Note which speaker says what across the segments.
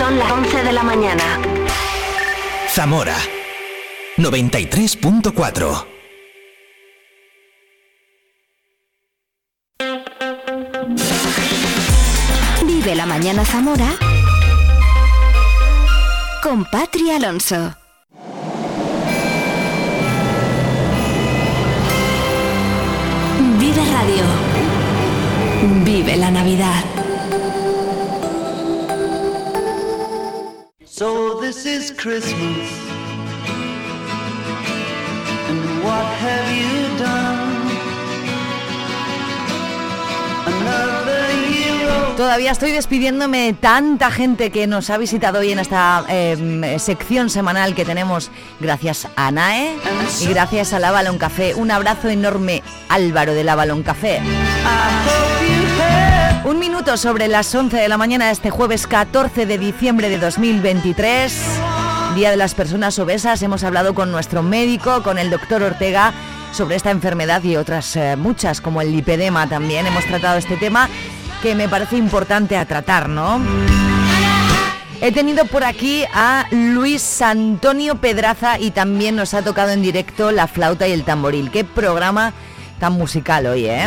Speaker 1: Son las 11 de la mañana.
Speaker 2: Zamora 93.4
Speaker 3: Vive la mañana Zamora con Patri Alonso. Vive Radio. Vive la Navidad.
Speaker 4: So this is Christmas. And what have you done? Another year old.
Speaker 5: Todavía estoy despidiéndome de tanta gente que nos ha visitado hoy en esta eh, sección semanal que tenemos gracias a NAE y gracias a La Balón Café. Un abrazo enorme, Álvaro de La Balón Café. Un minuto sobre las 11 de la mañana de este jueves 14 de diciembre de 2023, Día de las Personas Obesas. Hemos hablado con nuestro médico, con el doctor Ortega, sobre esta enfermedad y otras eh, muchas, como el lipedema también. Hemos tratado este tema que me parece importante a tratar, ¿no? He tenido por aquí a Luis Antonio Pedraza y también nos ha tocado en directo la flauta y el tamboril. Qué programa tan musical hoy, ¿eh?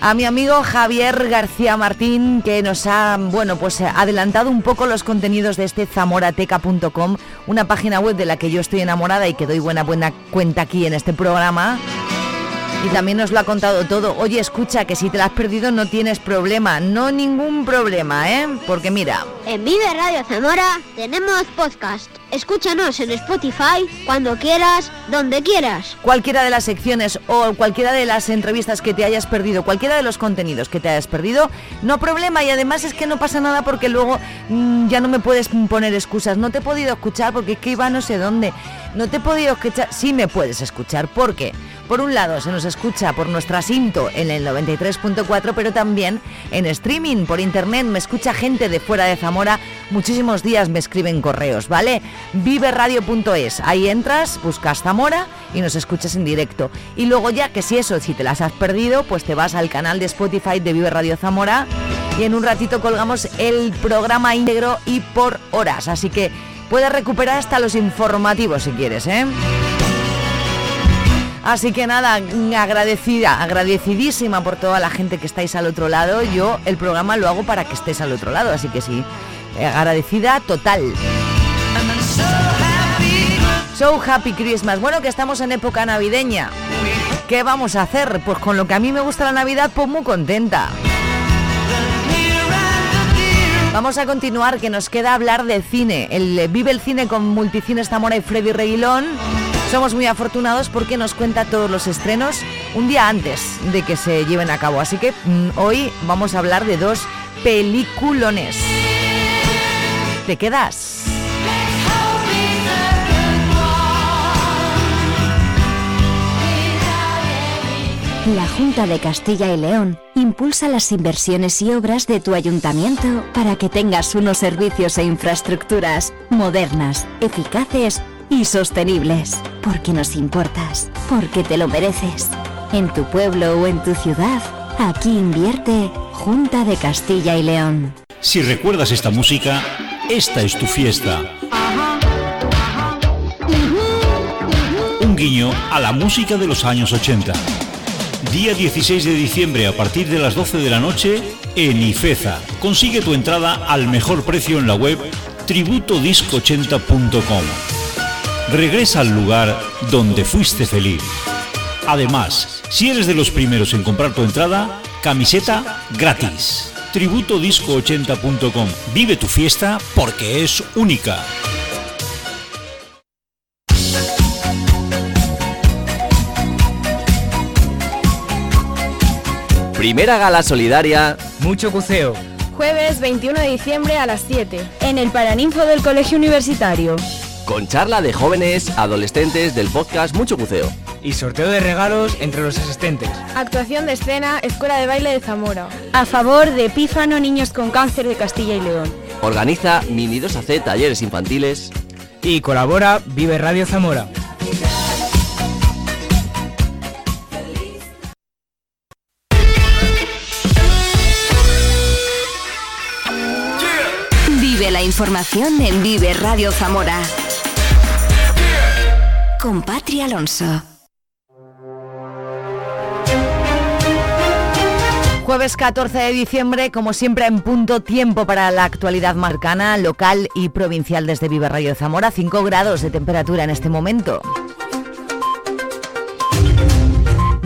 Speaker 5: A mi amigo Javier García Martín, que nos ha, bueno, pues adelantado un poco los contenidos de este zamorateca.com, una página web de la que yo estoy enamorada y que doy buena, buena cuenta aquí en este programa. Y también nos lo ha contado todo. Oye, escucha, que si te la has perdido no tienes problema, no ningún problema, ¿eh? Porque mira,
Speaker 6: En Vive Radio Zamora tenemos podcast. Escúchanos en Spotify cuando quieras, donde quieras.
Speaker 5: cualquiera de las secciones o cualquiera de las entrevistas que te hayas perdido, cualquiera de los contenidos que te hayas perdido, no problema y además es que no pasa nada porque luego mm, ya no me puedes poner excusas, no te he podido escuchar porque es que iba no sé dónde, no te he podido escuchar, sí me puedes escuchar, porque por un lado se nos escucha por nuestra cinto en el 93.4, pero también en streaming, por internet, me escucha gente de fuera de Zamora, muchísimos días me escriben correos, ¿vale? Viveradio.es, ahí entras, buscas Zamora y nos escuchas en directo. Y luego ya que si eso, si te las has perdido, pues te vas al canal de Spotify de Vive Radio Zamora y en un ratito colgamos el programa íntegro y por horas, así que puedes recuperar hasta los informativos si quieres, ¿eh? Así que nada, agradecida, agradecidísima por toda la gente que estáis al otro lado. Yo el programa lo hago para que estés al otro lado, así que sí, eh, agradecida total.
Speaker 4: So happy.
Speaker 5: Christmas. Bueno, que estamos en época navideña. ¿Qué vamos a hacer? Pues con lo que a mí me gusta la Navidad, pues muy contenta. Vamos a continuar, que nos queda hablar de cine. El eh, Vive el Cine con Multicines Zamora y Freddy Reguilón. Somos muy afortunados porque nos cuenta todos los estrenos un día antes de que se lleven a cabo. Así que mm, hoy vamos a hablar de dos peliculones. ¿Te quedas?
Speaker 3: La Junta de Castilla y León impulsa las inversiones y obras de tu ayuntamiento para que tengas unos servicios e infraestructuras modernas, eficaces y sostenibles. Porque nos importas, porque te lo mereces. En tu pueblo o en tu ciudad, aquí invierte Junta de Castilla y León.
Speaker 7: Si recuerdas esta música, esta es tu fiesta. Un guiño a la música de los años 80. Día 16 de diciembre a partir de las 12 de la noche en Ifeza. Consigue tu entrada al mejor precio en la web tributodisco80.com. Regresa al lugar donde fuiste feliz. Además, si eres de los primeros en comprar tu entrada, camiseta gratis. Tributodisco80.com. Vive tu fiesta porque es única.
Speaker 8: Primera gala solidaria
Speaker 9: Mucho buceo.
Speaker 10: Jueves 21 de diciembre a las 7, en el Paraninfo del Colegio Universitario.
Speaker 8: Con charla de jóvenes, adolescentes del podcast Mucho Buceo.
Speaker 9: Y sorteo de regalos entre los asistentes.
Speaker 10: Actuación de escena, Escuela de Baile de Zamora.
Speaker 11: A favor de Epífano Niños con Cáncer de Castilla y León.
Speaker 8: Organiza Mini 2AC Talleres Infantiles.
Speaker 9: Y colabora Vive Radio Zamora.
Speaker 3: Vive la información en Vive Radio Zamora. Con Patria Alonso.
Speaker 5: Jueves 14 de diciembre, como siempre en punto tiempo para la actualidad marcana, local y provincial desde Vive Radio Zamora, 5 grados de temperatura en este momento.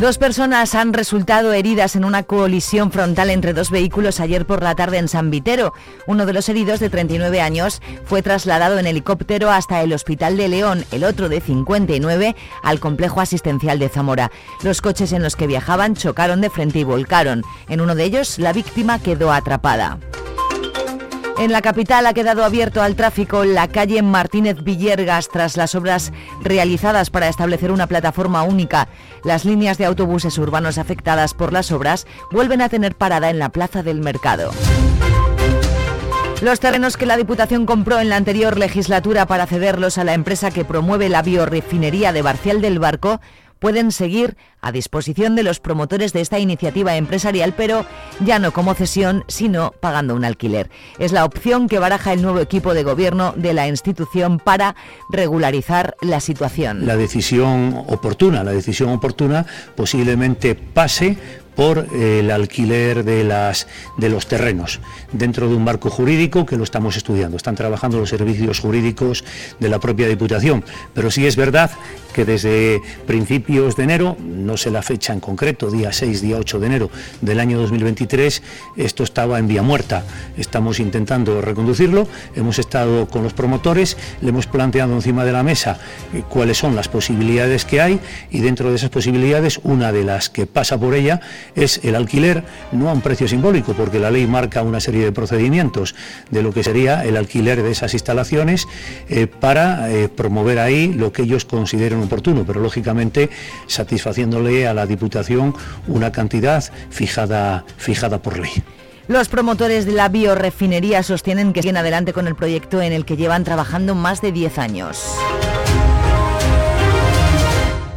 Speaker 5: Dos personas han resultado heridas en una colisión frontal entre dos vehículos ayer por la tarde en San Vitero. Uno de los heridos, de 39 años, fue trasladado en helicóptero hasta el Hospital de León, el otro, de 59, al complejo asistencial de Zamora. Los coches en los que viajaban chocaron de frente y volcaron. En uno de ellos, la víctima quedó atrapada. En la capital ha quedado abierto al tráfico la calle Martínez Villergas tras las obras realizadas para establecer una plataforma única. Las líneas de autobuses urbanos afectadas por las obras vuelven a tener parada en la Plaza del Mercado. Los terrenos que la Diputación compró en la anterior legislatura para cederlos a la empresa que promueve la biorefinería de Barcial del Barco pueden seguir a disposición de los promotores de esta iniciativa empresarial, pero ya no como cesión, sino pagando un alquiler. Es la opción que baraja el nuevo equipo de gobierno de la institución para regularizar la situación.
Speaker 1: La decisión oportuna, la decisión oportuna posiblemente pase por el alquiler de, las, de los terrenos dentro de un marco jurídico que lo estamos estudiando. Están trabajando los servicios jurídicos de la propia Diputación. Pero sí es verdad que desde principios de enero, no sé la fecha en concreto, día 6, día 8 de enero del año 2023, esto estaba en vía muerta. Estamos intentando reconducirlo, hemos estado con los promotores, le hemos planteado encima de la mesa eh, cuáles son las posibilidades que hay y dentro de esas posibilidades, una de las que pasa por ella es el alquiler, no a un precio simbólico, porque la ley marca una serie de procedimientos de lo que sería el alquiler de esas instalaciones eh, para eh, promover ahí lo que ellos oportuno, pero lógicamente satisfaciéndole a la Diputación una cantidad fijada, fijada por ley.
Speaker 5: Los promotores de la biorefinería sostienen que siguen adelante con el proyecto en el que llevan trabajando más de 10 años.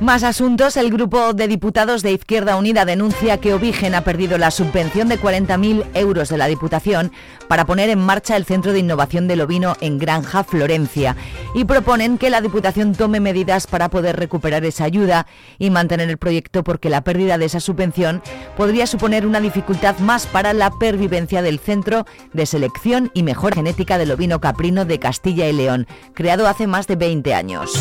Speaker 5: Más asuntos. El grupo de diputados de Izquierda Unida denuncia que Obigen ha perdido la subvención de 40.000 euros de la Diputación para poner en marcha el Centro de Innovación del Ovino en Granja Florencia y proponen que la Diputación tome medidas para poder recuperar esa ayuda y mantener el proyecto porque la pérdida de esa subvención podría suponer una dificultad más para la pervivencia del Centro de Selección y Mejor Genética del Ovino Caprino de Castilla y León, creado hace más de 20 años.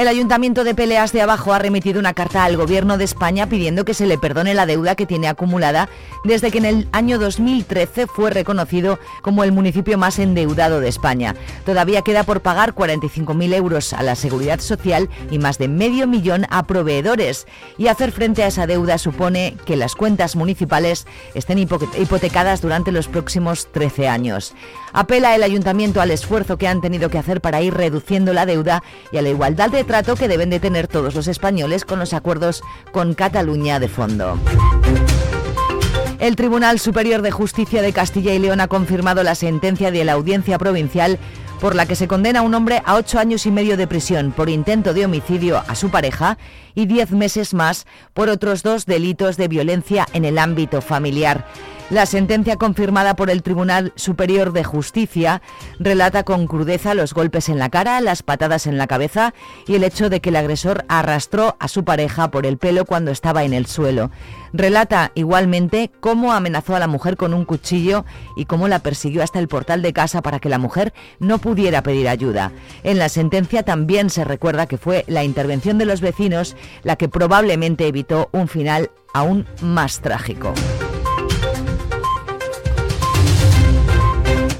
Speaker 5: El Ayuntamiento de Peleas de Abajo ha remitido una carta al Gobierno de España pidiendo que se le perdone la deuda que tiene acumulada desde que en el año 2013 fue reconocido como el municipio más endeudado de España. Todavía queda por pagar 45.000 euros a la Seguridad Social y más de medio millón a proveedores. Y hacer frente a esa deuda supone que las cuentas municipales estén hipotecadas durante los próximos 13 años. Apela el ayuntamiento al esfuerzo que han tenido que hacer para ir reduciendo la deuda y a la igualdad de trato que deben de tener todos los españoles con los acuerdos con Cataluña de fondo. El Tribunal Superior de Justicia de Castilla y León ha confirmado la sentencia de la Audiencia Provincial por la que se condena a un hombre a ocho años y medio de prisión por intento de homicidio a su pareja y diez meses más por otros dos delitos de violencia en el ámbito familiar. La sentencia confirmada por el Tribunal Superior de Justicia relata con crudeza los golpes en la cara, las patadas en la cabeza y el hecho de que el agresor arrastró a su pareja por el pelo cuando estaba en el suelo. Relata igualmente cómo amenazó a la mujer con un cuchillo y cómo la persiguió hasta el portal de casa para que la mujer no pudiera pedir ayuda. En la sentencia también se recuerda que fue la intervención de los vecinos la que probablemente evitó un final aún más trágico.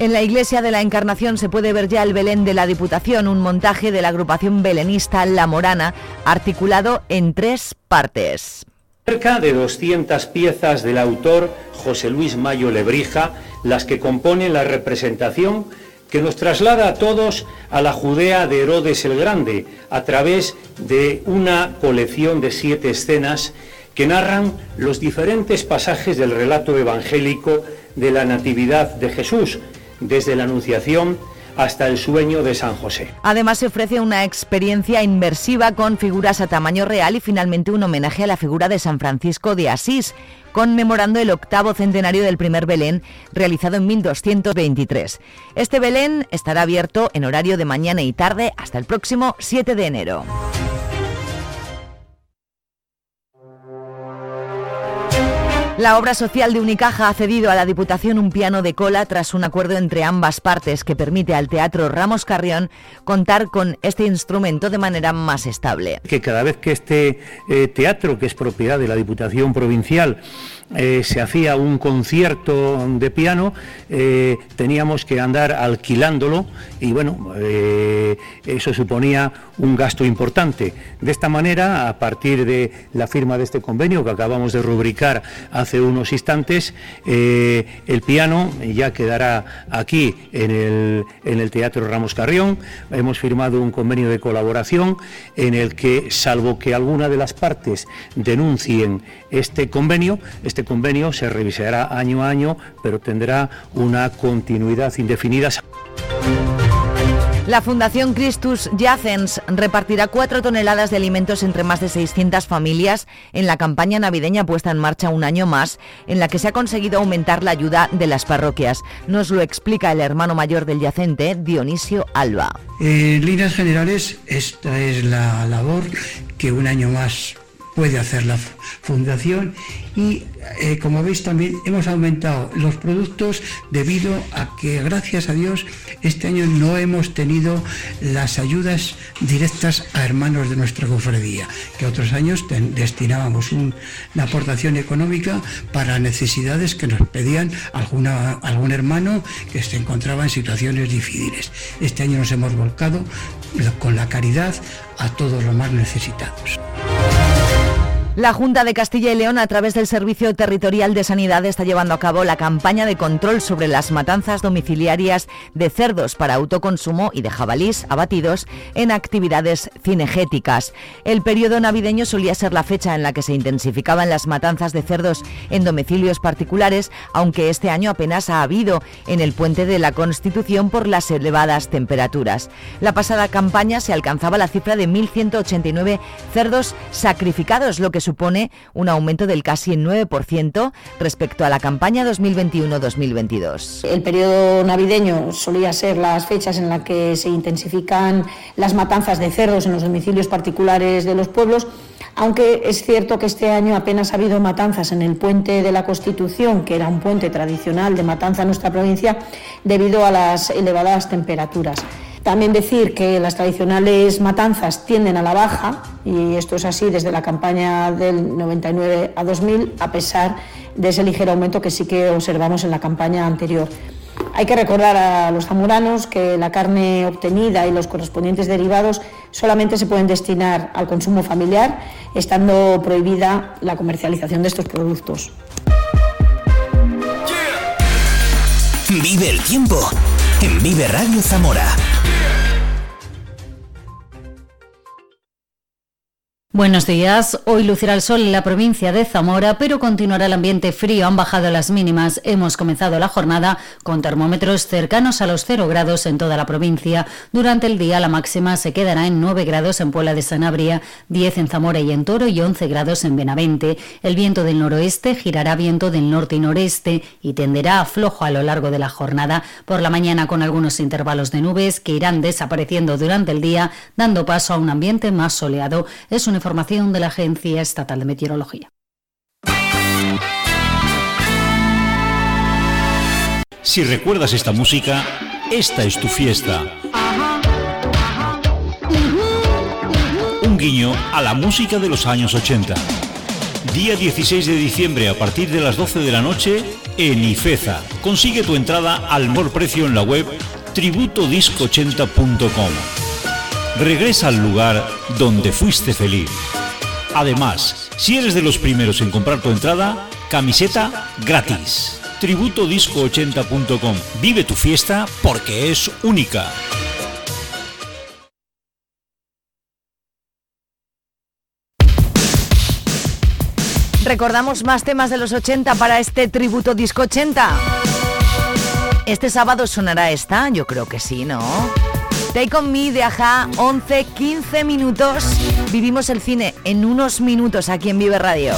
Speaker 5: En la iglesia de la Encarnación se puede ver ya el Belén de la Diputación, un montaje de la agrupación belenista La Morana, articulado en tres partes.
Speaker 12: Cerca de 200 piezas del autor José Luis Mayo Lebrija, las que componen la representación que nos traslada a todos a la Judea de Herodes el Grande, a través de una colección de siete escenas que narran los diferentes pasajes del relato evangélico de la Natividad de Jesús, desde la Anunciación hasta el sueño de San José.
Speaker 5: Además se ofrece una experiencia inmersiva con figuras a tamaño real y finalmente un homenaje a la figura de San Francisco de Asís, conmemorando el octavo centenario del primer Belén realizado en 1223. Este Belén estará abierto en horario de mañana y tarde hasta el próximo 7 de enero. La obra social de Unicaja ha cedido a la Diputación un piano de cola tras un acuerdo entre ambas partes que permite al Teatro Ramos Carrión contar con este instrumento de manera más estable.
Speaker 1: Que cada vez que este eh, teatro, que es propiedad de la Diputación Provincial, eh, se hacía un concierto de piano, eh, teníamos que andar alquilándolo y bueno, eh, eso suponía un gasto importante. De esta manera, a partir de la firma de este convenio que acabamos de rubricar hace unos instantes, el piano ya quedará aquí en el, en el Teatro Ramos Carrión. Hemos firmado un convenio de colaboración en el que, salvo que alguna de las partes denuncien este convenio, este convenio se revisará año a año, pero tendrá una continuidad indefinida.
Speaker 5: La Fundación Christus Jacens repartirá cuatro toneladas de alimentos entre más de 600 familias en la campaña navideña puesta en marcha un año más, en la que se ha conseguido aumentar la ayuda de las parroquias. Nos lo explica el hermano mayor del yacente, Dionisio Alba.
Speaker 13: En líneas generales, esta es la labor que un año más puede hacer la fundación. Y eh, como veis también hemos aumentado los productos debido a que gracias a Dios este año no hemos tenido las ayudas directas a hermanos de nuestra cofradía que otros años destinábamos un- una aportación económica para necesidades que nos pedían algún hermano que se encontraba en situaciones difíciles. Este año nos hemos volcado con la caridad a todos los más necesitados
Speaker 5: La Junta de Castilla y León, a través del Servicio Territorial de Sanidad, está llevando a cabo la campaña de control sobre las matanzas domiciliarias de cerdos para autoconsumo y de jabalís abatidos en actividades cinegéticas. El periodo navideño solía ser la fecha en la que se intensificaban las matanzas de cerdos en domicilios particulares, aunque este año apenas ha habido en el puente de la Constitución por las elevadas temperaturas. La pasada campaña se alcanzaba la cifra de 1.189 cerdos sacrificados, lo que supone un aumento del casi 9% respecto a la campaña 2021-2022.
Speaker 14: El periodo navideño solía ser las fechas en las que se intensifican las matanzas de cerdos en los domicilios particulares de los pueblos, aunque es cierto que este año apenas ha habido matanzas en el puente de la Constitución, que era un puente tradicional de matanza en nuestra provincia, debido a las elevadas temperaturas. También decir que las tradicionales matanzas tienden a la baja, y esto es así desde la campaña del 99 a 2000, a pesar de ese ligero aumento que sí que observamos en la campaña anterior. Hay que recordar a los zamoranos que la carne obtenida y los correspondientes derivados solamente se pueden destinar al consumo familiar, estando prohibida la comercialización de estos productos.
Speaker 2: Vive el tiempo en Vive Radio Zamora.
Speaker 15: Buenos días. Hoy lucirá el sol en la provincia de Zamora, pero continuará el ambiente frío. Han bajado las mínimas. Hemos comenzado la jornada con termómetros cercanos a los 0 grados en toda la provincia. Durante el día la máxima se quedará en 9 grados en Puebla de Sanabria, 10 en Zamora y en Toro y 11 grados en Benavente. El viento del noroeste girará viento del norte y noreste y tenderá a flojo a lo largo de la jornada. Por la mañana con algunos intervalos de nubes que irán desapareciendo durante el día, dando paso a un ambiente más soleado. Es una información de la Agencia Estatal de Meteorología.
Speaker 7: Si recuerdas esta música, esta es tu fiesta. Un guiño a la música de los años 80. Día 16 de diciembre a partir de las 12 de la noche en Ifeza. Consigue tu entrada al mejor precio en la web tributodisco80.com. Regresa al lugar donde fuiste feliz. Además, si eres de los primeros en comprar tu entrada, camiseta gratis. Tributodisco80.com. Vive tu fiesta porque es única.
Speaker 5: Recordamos más temas de los 80 para este tributo disco 80.
Speaker 16: Este sábado sonará esta, yo creo que sí, ¿no? Take on me de Aja, 11, 15 minutos. Vivimos el cine en unos minutos aquí en Vive Radio.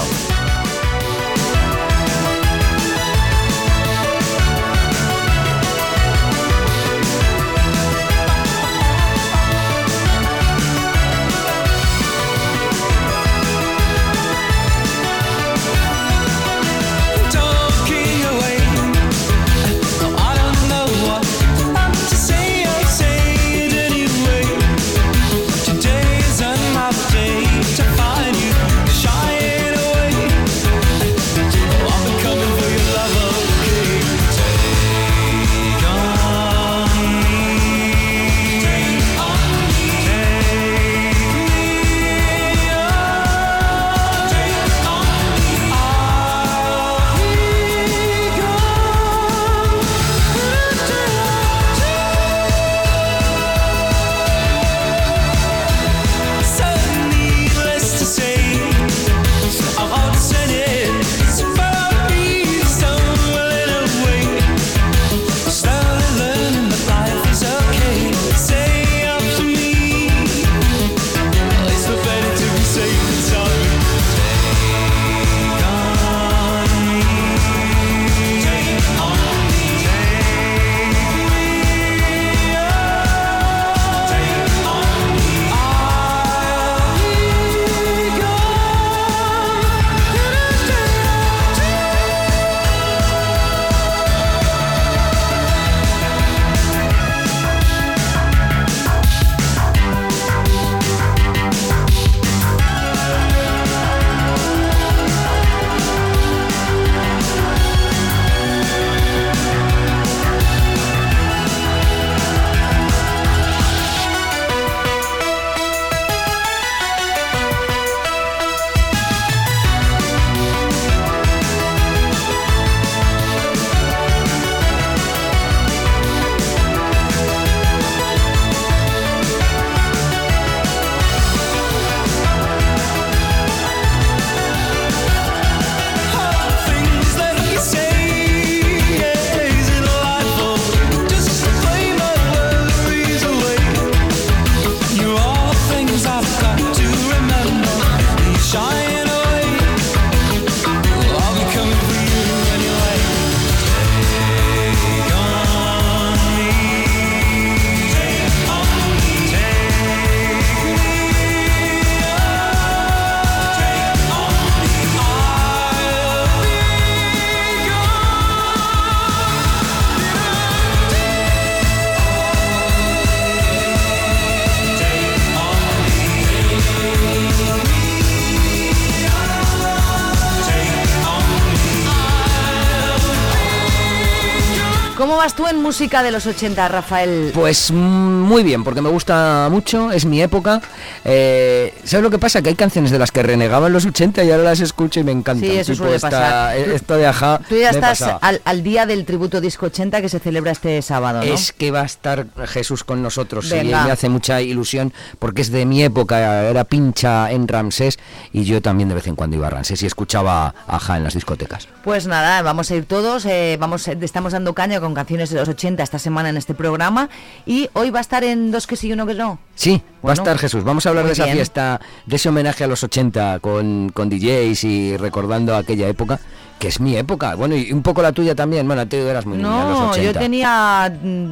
Speaker 16: Música de los 80, Rafael?
Speaker 17: Pues mm, muy bien, porque me gusta mucho, es mi época. Eh, ¿Sabes lo que pasa? Que hay canciones de las que renegaba en los 80 y ahora las escucho y me encantan.
Speaker 16: Sí, eso
Speaker 17: Tipo
Speaker 16: suele
Speaker 17: esta-
Speaker 16: pasar.
Speaker 17: eh, Esto de Aja.
Speaker 16: Tú ya estás al, al día del tributo disco 80 que se celebra este sábado, ¿no?
Speaker 17: Es que va a estar Jesús con nosotros y
Speaker 16: Venga.
Speaker 17: me hace mucha ilusión porque es de mi época, era pincha en Ramsés y yo también de vez en cuando iba a Ramsés y escuchaba Aja en las discotecas.
Speaker 16: Pues nada, vamos a ir todos, eh, vamos, estamos dando caña con canciones de los 80 esta semana en este programa y hoy va a estar en dos que sí y uno que no.
Speaker 17: Sí, va a estar Jesús. Vamos a hablar de esa
Speaker 16: bien.
Speaker 17: fiesta, de ese homenaje a los 80 con, con DJs y recordando aquella época, que es mi época. Bueno, y un poco la tuya también. Bueno, tú eras muy niña en los
Speaker 16: No,
Speaker 17: 80.
Speaker 16: yo tenía mm,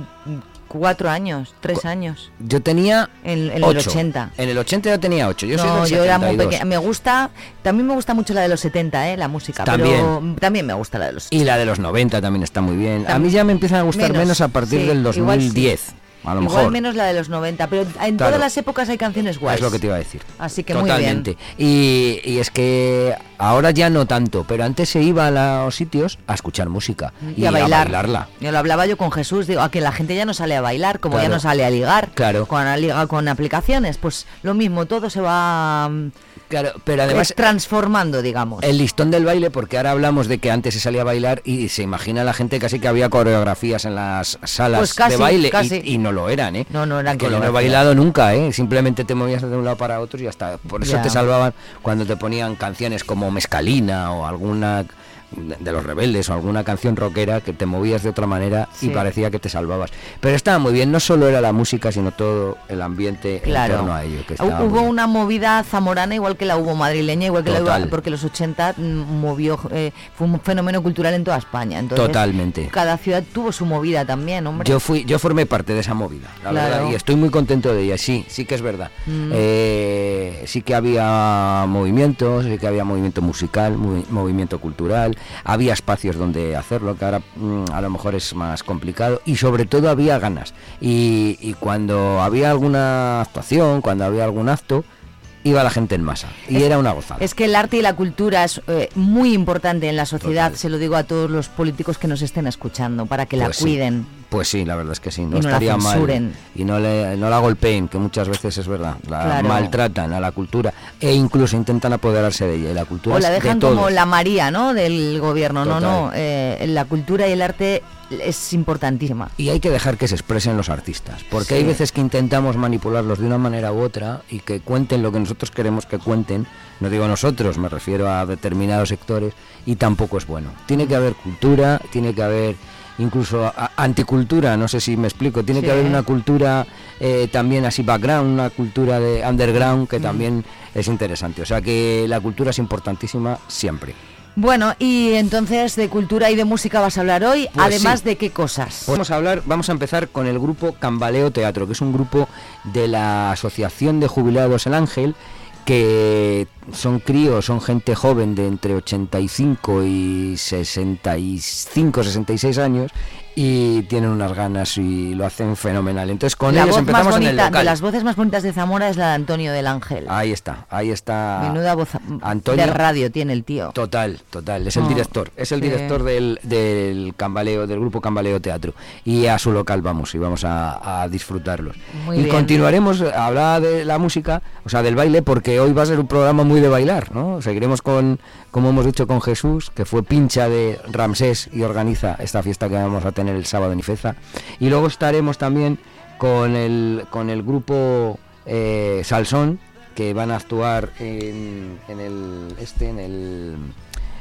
Speaker 16: cuatro años, tres años.
Speaker 17: Yo tenía
Speaker 16: En, en el
Speaker 17: ocho.
Speaker 16: 80.
Speaker 17: En el 80 yo tenía 8. Yo soy
Speaker 16: no,
Speaker 17: del
Speaker 16: yo era muy
Speaker 17: 72.
Speaker 16: pequeña. Me gusta, también me gusta mucho la de los 70, ¿eh? la música, pero
Speaker 17: También.
Speaker 16: también me gusta la de los
Speaker 17: Y la de los 90 también está muy bien. A
Speaker 16: Tam-
Speaker 17: mí ya me empiezan a gustar menos,
Speaker 16: menos,
Speaker 17: a partir
Speaker 16: sí,
Speaker 17: del
Speaker 16: igual sí.
Speaker 17: 2010. A lo
Speaker 16: Igual
Speaker 17: mejor.
Speaker 16: menos la de los 90, pero en
Speaker 17: Claro.
Speaker 16: todas las épocas hay canciones guays.
Speaker 17: Es lo que te iba a decir.
Speaker 16: Así que muy bien.
Speaker 17: Y, y es que ahora ya no tanto, pero antes se iba a los sitios a escuchar música
Speaker 16: Y, a bailar.
Speaker 17: bailarla.
Speaker 16: Yo lo hablaba yo con Jesús, digo, a que la gente ya no sale a bailar, como ya no sale a ligar.
Speaker 17: Claro.
Speaker 16: Con, a liga- con aplicaciones, pues lo mismo, todo se va mm,
Speaker 17: Claro, pero además
Speaker 16: transformando, digamos.
Speaker 17: el listón del baile, porque ahora hablamos de que antes se salía a bailar y se imagina la gente casi que había coreografías en las salas
Speaker 16: Pues casi,
Speaker 17: de baile y-
Speaker 16: casi.
Speaker 17: Y, no lo eran, ¿eh?
Speaker 16: No, no eran
Speaker 17: Que yo no he bailado nunca, ¿eh? Simplemente te movías de un lado para otro y ya está. Por eso
Speaker 16: Ya.
Speaker 17: te salvaban cuando te ponían canciones como Mescalina o alguna de, los rebeldes o alguna canción rockera que te movías de otra manera
Speaker 5: Sí.
Speaker 17: y parecía que te salvabas. Pero estaba muy bien, no solo era la música, sino todo el ambiente en
Speaker 5: Claro.
Speaker 17: torno a ello. Que
Speaker 5: Hubo una movida zamorana igual que la hubo madrileña, igual que la hubo, porque los 80 mm, movió, eh, fue un fenómeno cultural en toda España. Entonces,
Speaker 17: Totalmente.
Speaker 5: Cada ciudad tuvo su movida también, hombre.
Speaker 17: Yo fui, yo formé parte de esa movida, la
Speaker 5: Claro.
Speaker 17: verdad, y estoy muy contento de ella. Sí, sí que es verdad.
Speaker 5: Mm.
Speaker 17: Eh, sí que había movimientos, sí que había movimiento musical, movi- movimiento cultural, había espacios donde hacerlo, que ahora mm, a lo mejor es más complicado, y sobre todo había ganas. Y, y cuando había alguna actuación, cuando había algún acto, iba la gente en masa, y
Speaker 5: Es-
Speaker 17: era una gozada.
Speaker 5: Es que el arte y la cultura es eh, muy importante en la sociedad, se lo digo a todos los políticos que nos estén escuchando, para que la
Speaker 17: Pues sí. Pues sí, la verdad es que sí, no,
Speaker 5: Y no la
Speaker 17: estaría mal. Y no, le, no la golpeen, que muchas veces es verdad. La
Speaker 5: Claro.
Speaker 17: maltratan a la cultura e incluso intentan apoderarse de ella. Y la cultura
Speaker 5: O la dejan
Speaker 17: de
Speaker 5: como la María, ¿no? Del gobierno. No, no. eh, la cultura y el arte es importantísima.
Speaker 17: Y hay que dejar que se expresen los artistas, porque
Speaker 5: Sí.
Speaker 17: hay veces que intentamos manipularlos de una manera u otra y que cuenten lo que nosotros queremos que cuenten. No digo nosotros, me refiero a determinados sectores y tampoco es bueno. Tiene que haber cultura, tiene que haber incluso anticultura, no sé si me explico, tiene
Speaker 5: Sí.
Speaker 17: que haber una cultura eh, también así background, una cultura de underground que también es interesante. O sea que la cultura es importantísima siempre.
Speaker 5: Bueno, y entonces de cultura y de música vas a hablar hoy,
Speaker 17: Pues
Speaker 5: además
Speaker 17: sí.
Speaker 5: de qué cosas.
Speaker 17: Vamos a hablar, vamos a empezar con el grupo Cambaleo Teatro, que es un grupo de la Asociación de Jubilados El Ángel, que son críos, son gente joven de entre 85 y 65, 66 años y tienen unas ganas y lo hacen fenomenal. Entonces con
Speaker 5: la
Speaker 17: ellos
Speaker 5: voz más
Speaker 17: empezamos en el
Speaker 5: bonita, de
Speaker 17: local.
Speaker 5: las voces más bonitas de Zamora es la de Antonio del Ángel.
Speaker 17: Ahí está, ahí está.
Speaker 5: Menuda voz
Speaker 17: Antonio.
Speaker 5: de radio tiene el tío.
Speaker 17: Total, total, es el
Speaker 5: Oh,
Speaker 17: director, es el
Speaker 5: sí.
Speaker 17: director del, del Cambaleo, del grupo Cambaleo Teatro. Y a su local vamos y vamos a, a disfrutarlos.
Speaker 5: Muy
Speaker 17: y
Speaker 5: bien.
Speaker 17: continuaremos, hablaba de la música, o sea, del baile, porque hoy va a ser un programa muy de bailar, ¿no? Seguiremos con, como hemos dicho, con Jesús, que fue pincha de Ramsés y organiza esta fiesta que vamos a tener el sábado en Ifeza. Y luego estaremos también con el, con el grupo eh, Salsón, que van a actuar en, en el este en el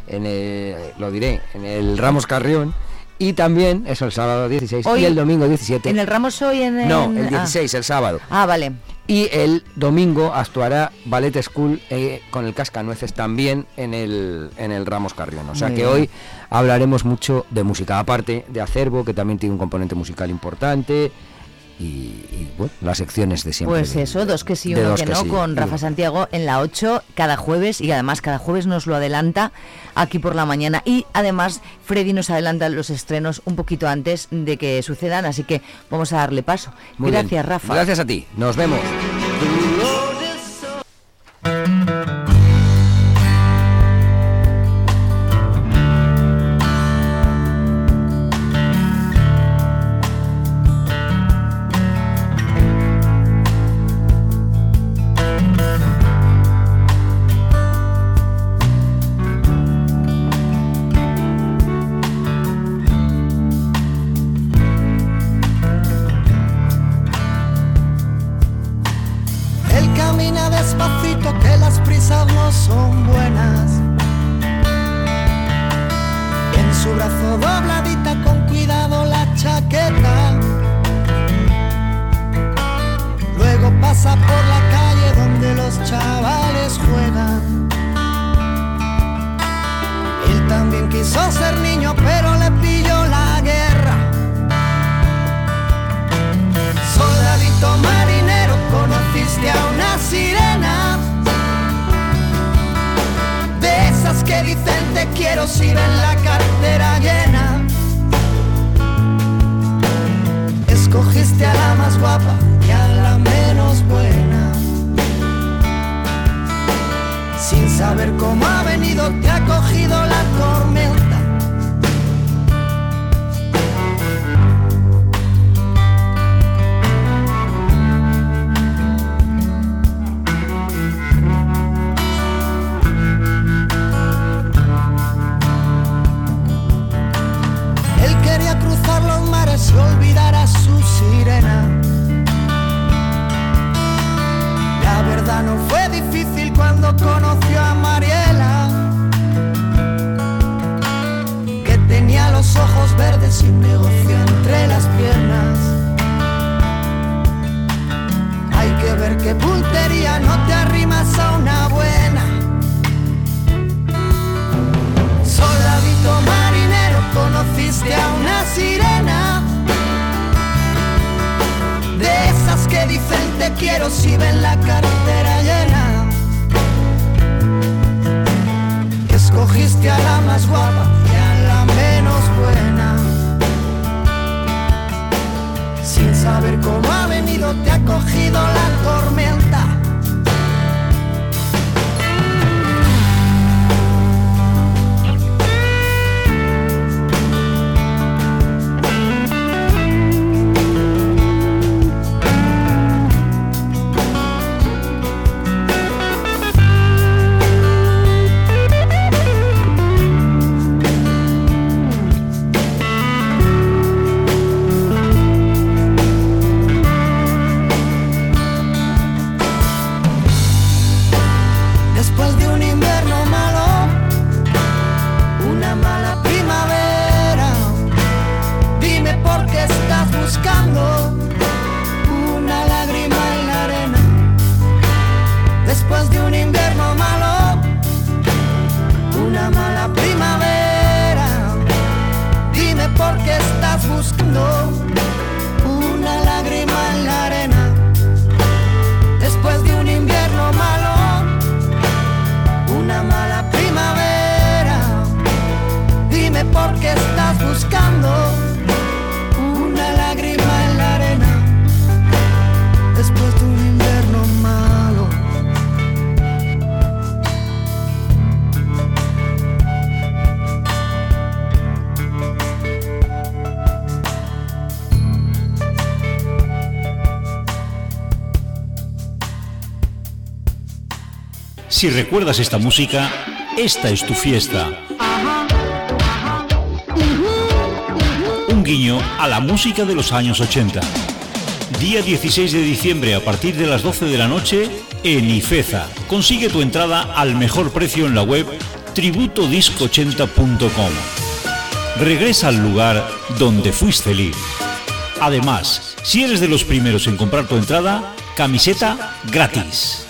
Speaker 17: en el lo diré en el Ramos Carrión y también eso el sábado 16
Speaker 5: Hoy-
Speaker 17: y el domingo 17
Speaker 5: ¿En el Ramos hoy en
Speaker 17: no
Speaker 5: en-
Speaker 17: el
Speaker 5: ah.
Speaker 17: 16 el sábado
Speaker 5: Ah, vale.
Speaker 17: Y el domingo actuará Ballet School eh, con el Cascanueces también en el, en el Ramos Carrión. O sea
Speaker 5: Muy
Speaker 17: que
Speaker 5: bien.
Speaker 17: hoy hablaremos mucho de música, aparte de acervo, que también tiene un componente musical importante. Y, y, bueno, las secciones de siempre.
Speaker 5: Pues eso, dos que sí, uno que,
Speaker 17: que
Speaker 5: no,
Speaker 17: sí,
Speaker 5: con Rafa. Santiago en la 8 cada jueves y además cada jueves nos lo adelanta aquí por la mañana y además Freddy nos adelanta los estrenos un poquito antes de que sucedan, así que vamos a darle paso.
Speaker 17: Muy
Speaker 5: Gracias,
Speaker 17: bien.
Speaker 5: Rafa.
Speaker 17: Gracias a ti. Nos vemos.
Speaker 18: Si
Speaker 7: recuerdas esta música, esta es tu fiesta. Un guiño a la música de los años 80. Día 16 de diciembre a partir de las 12 de la noche en Ifeza. Consigue tu entrada al mejor precio en la web tributodisco80.com. Regresa al lugar donde fuiste feliz. Además, si eres de los primeros en comprar tu entrada, camiseta gratis.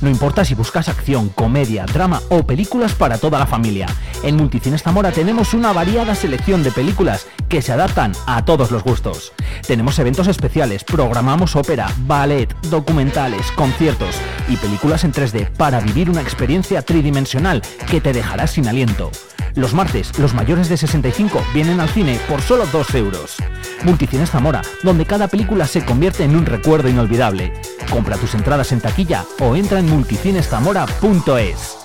Speaker 19: No importa si buscas acción, comedia, drama o películas para toda la familia. En Multicines Zamora tenemos una variada selección de películas que se adaptan a todos los gustos. Tenemos eventos especiales, programamos ópera, ballet, documentales, conciertos y películas en 3D para vivir una experiencia tridimensional que te dejará sin aliento. Los martes, los mayores de 65 vienen al cine por solo 2 euros. Multicines Zamora, donde cada película se convierte en un recuerdo inolvidable. Compra tus entradas en taquilla o entra en multicineszamora.es.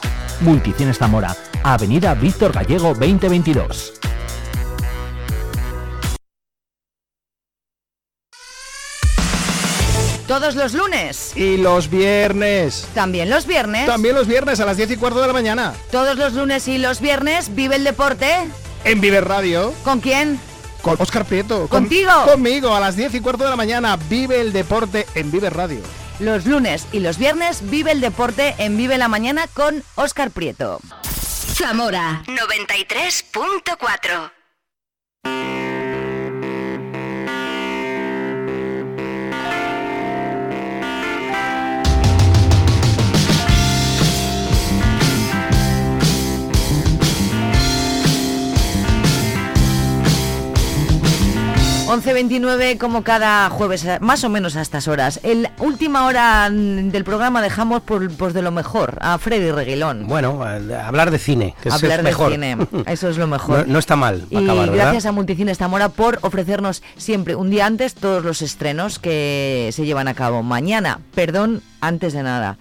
Speaker 19: Multicines Zamora, Avenida Víctor Gallego 2022.
Speaker 5: Todos los lunes.
Speaker 20: Y los viernes.
Speaker 5: También los viernes.
Speaker 20: También los viernes a las 10 y cuarto de la mañana.
Speaker 5: Todos los lunes y los viernes vive el deporte.
Speaker 20: En Vive Radio.
Speaker 5: ¿Con quién?
Speaker 20: Con Oscar Prieto. Con-
Speaker 5: ¿Contigo?
Speaker 20: conmigo a las 10 y cuarto de la mañana. Vive el deporte en Vive Radio.
Speaker 5: Los lunes y los viernes vive el deporte en Vive la Mañana con Óscar Prieto.
Speaker 3: Zamora 93.4
Speaker 5: 11.29 como cada jueves, más o menos a estas horas. El última hora mm, del programa dejamos por, pues de lo mejor a Freddy Reguilón.
Speaker 21: Bueno, hablar de cine, que
Speaker 5: Hablar
Speaker 21: es
Speaker 5: de
Speaker 21: mejor.
Speaker 5: cine, eso es lo mejor.
Speaker 21: No, no está mal
Speaker 5: Y gracias a Multicines Zamora por ofrecernos siempre un día antes todos los estrenos que se llevan a cabo. Mañana, perdón, antes de nada.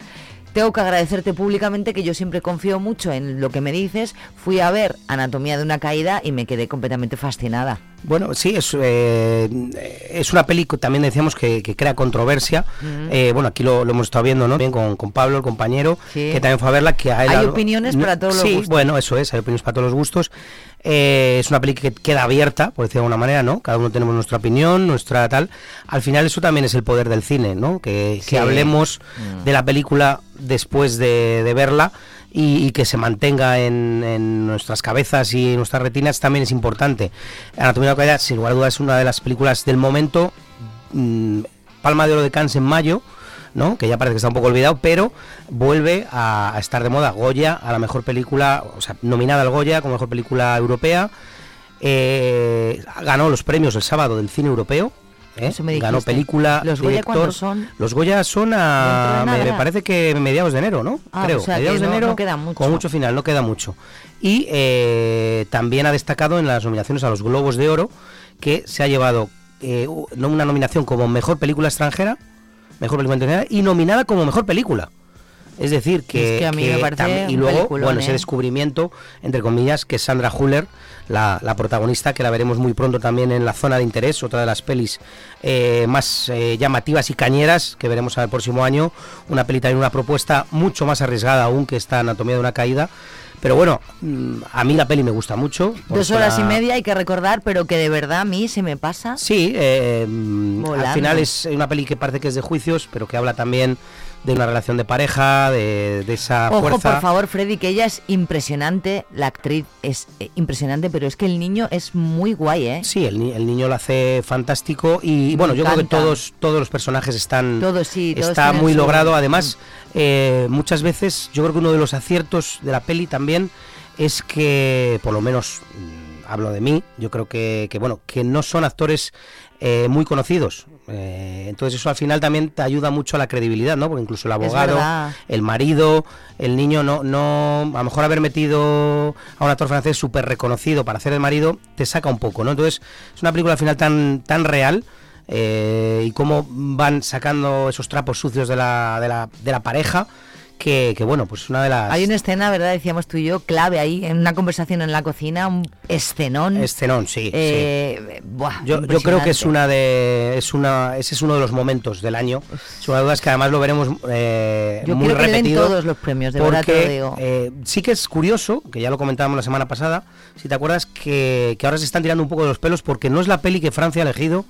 Speaker 5: Tengo que agradecerte públicamente que yo siempre confío mucho en lo que me dices. Fui a ver Anatomía de una caída y me quedé completamente fascinada.
Speaker 21: Bueno, sí, es, eh, es una película, también decíamos que, que crea controversia. Eh, bueno, aquí lo, lo hemos estado viendo, ¿no? Bien con, con Pablo, el compañero,
Speaker 5: Sí.
Speaker 21: que también fue a verla. Que a él
Speaker 5: Hay
Speaker 21: algo-
Speaker 5: opiniones para todos los
Speaker 21: sí,
Speaker 5: gustos.
Speaker 21: bueno, eso es, hay opiniones para todos los gustos. Eh, es una película que queda abierta, por decirlo de alguna manera, ¿no? Cada uno tenemos nuestra opinión, nuestra tal. Al final eso también es el poder del cine, ¿no? Que,
Speaker 5: Sí.
Speaker 21: que hablemos
Speaker 5: Mm.
Speaker 21: de la película después de, de verla y, y que se mantenga en, en nuestras cabezas y en nuestras retinas también es importante. Anatomía de una caída, sin lugar a dudas, es una de las películas del momento. mm, Palma de Oro de Cannes en mayo, ¿no? que ya parece que está un poco olvidado, pero vuelve a, a estar de moda. Goya, a la mejor película, o sea, nominada al Goya como mejor película europea. Eh, ganó los premios el sábado del cine europeo. ¿eh?
Speaker 5: Eso me
Speaker 21: Ganó película,
Speaker 5: ¿Los Goya
Speaker 21: director.
Speaker 5: son?
Speaker 21: Los Goya son a,
Speaker 5: ¿Dentro de
Speaker 21: me, parece que mediados de enero, ¿no?
Speaker 5: Ah,
Speaker 21: Creo,
Speaker 5: o sea que
Speaker 21: mediados de
Speaker 5: no-
Speaker 21: enero.
Speaker 5: no queda mucho.
Speaker 21: Con mucho final, no queda mucho. Y eh, también ha destacado en las nominaciones a los Globos de Oro que se ha llevado una nominación como mejor película extranjera, mejor película extranjera y nominada como mejor película. Es decir, que,
Speaker 5: Es que a mí me parece
Speaker 21: y luego, bueno, ese
Speaker 5: ¿eh?
Speaker 21: descubrimiento, entre comillas, que es Sandra Huller, la, la protagonista, que la veremos muy pronto también en la zona de interés, otra de las pelis eh, más eh, llamativas y cañeras que veremos el próximo año. Una peli también, una propuesta mucho más arriesgada aún que esta Anatomía de una caída. Pero bueno, mm, a mí la peli me gusta mucho.
Speaker 5: Dos horas y media hay que recordar, pero que de verdad a mí se me pasa.
Speaker 21: Sí, eh, mm, al final es una peli que parece que es de juicios, pero que habla también de una relación de pareja, de, de esa
Speaker 5: Ojo,
Speaker 21: fuerza.
Speaker 5: por favor, Freddy, que ella es impresionante, la actriz es eh, impresionante, pero es que el niño es muy guay, ¿eh?
Speaker 21: Sí, el, el niño lo hace fantástico y
Speaker 5: Me
Speaker 21: bueno, yo creo que todos todos los personajes están
Speaker 5: Todos, sí, todos
Speaker 21: está muy
Speaker 5: su-
Speaker 21: logrado. Además, eh, muchas veces yo creo que uno de los aciertos de la peli también es que, por lo menos mm, hablo de mí, yo creo que, que, bueno que no son actores eh, muy conocidos. Eh, entonces eso al final también te ayuda mucho a la credibilidad, ¿no? Porque incluso el abogado, el marido, el niño, no, no, a lo mejor haber metido a un actor francés súper reconocido para hacer el marido te saca un poco, ¿no? Entonces es una película al final tan, tan real eh, y cómo van sacando esos trapos sucios de la, de la, de la pareja que, que, bueno, pues una de las...
Speaker 5: Hay una escena, ¿verdad? Decíamos tú y yo, clave ahí, en una conversación en la cocina, un escenón.
Speaker 21: Escenón, sí,
Speaker 5: Eh, buah,
Speaker 21: Yo, yo creo que es una de es una ese es uno de los momentos del año. Es que además lo veremos eh,
Speaker 5: Yo
Speaker 21: muy
Speaker 5: que
Speaker 21: repetido.
Speaker 5: todos los premios, de verdad te lo digo.
Speaker 21: eh, sí que es curioso, que ya lo comentábamos la semana pasada, si te acuerdas que, que ahora se están tirando un poco de los pelos porque no es la peli que Francia ha elegido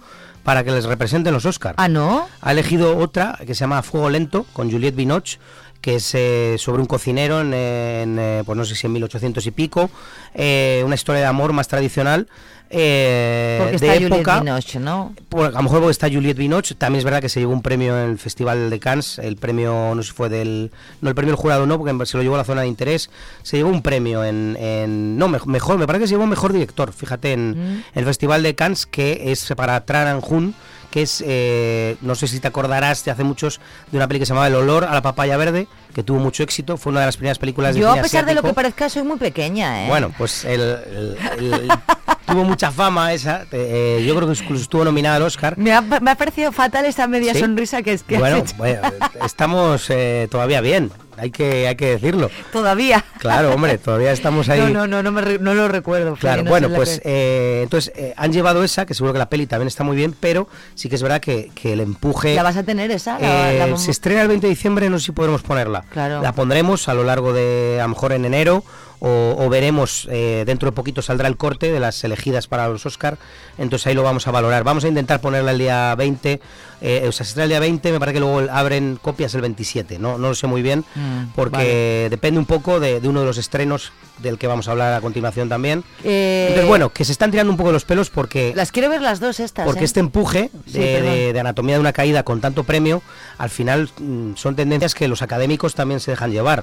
Speaker 21: para que les representen los Oscars.
Speaker 5: Ah, ¿no?
Speaker 21: Ha elegido otra que se llama Fuego Lento con Juliette Binoche que es eh, sobre un cocinero en, en, eh, pues no sé si en 1800 y pico, eh, una historia de amor más tradicional eh,
Speaker 5: Porque
Speaker 21: de
Speaker 5: está Juliette
Speaker 21: época.
Speaker 5: Binoche, ¿no?
Speaker 21: Por- a lo mejor porque está Juliette Binoche, también es verdad que se llevó un premio en el Festival de Cannes, el premio, no sé si fue del, no el premio del jurado no, porque se lo llevó a la zona de interés, se llevó un premio en, en- no, mej- mejor, me parece que se llevó mejor director, fíjate, en,
Speaker 5: Mm.
Speaker 21: el Festival de Cannes, que es para Tran Hun, que es, eh, no sé si te acordarás de hace muchos, de una peli que se llamaba El olor a la papaya verde, que tuvo mucho éxito, fue una de las primeras películas de
Speaker 5: Yo, a pesar de lo que parezca, soy muy pequeña, ¿eh?
Speaker 21: Bueno, pues el, el- el- tuvo mucha fama esa. eh, yo creo que incluso estuvo nominada al Oscar.
Speaker 5: Me ha, me ha parecido fatal esta media
Speaker 21: ¿Sí?
Speaker 5: sonrisa que es que has
Speaker 21: Bueno,
Speaker 5: hecho.
Speaker 21: bueno, estamos eh, todavía bien. Hay que, hay que decirlo.
Speaker 5: Todavía.
Speaker 21: Claro, hombre, todavía estamos ahí.
Speaker 5: No, no, no, no, me re- no lo recuerdo.
Speaker 21: Claro,
Speaker 5: no
Speaker 21: bueno, pues eh, entonces eh, han llevado esa, que seguro que la peli también está muy bien, pero sí que es verdad que, que el empuje...
Speaker 5: ¿La vas a tener esa? La-
Speaker 21: Eh,
Speaker 5: la-
Speaker 21: se estrena el 20 de diciembre, no sé si podremos ponerla.
Speaker 5: Claro.
Speaker 21: La pondremos a lo largo de, a lo mejor en enero, o, o veremos, eh, dentro de poquito saldrá el corte de las elegidas para los Oscar, entonces ahí lo vamos a valorar. Vamos a intentar ponerla el día 20, eh, o sea, se estrena el día 20, me parece que luego abren copias el 27, no, no lo sé muy bien,
Speaker 5: Mm,
Speaker 21: porque depende un poco de, de uno de los estrenos del que vamos a hablar a continuación también.
Speaker 5: Eh,
Speaker 21: Entonces, bueno, que se están tirando un poco los pelos porque...
Speaker 5: Las quiero ver las dos estas.
Speaker 21: Porque
Speaker 5: ¿eh?
Speaker 21: este empuje
Speaker 5: Sí,
Speaker 21: de,
Speaker 5: perdón.
Speaker 21: de- de anatomía de una caída con tanto premio, al final mm, son tendencias que los académicos también se dejan llevar.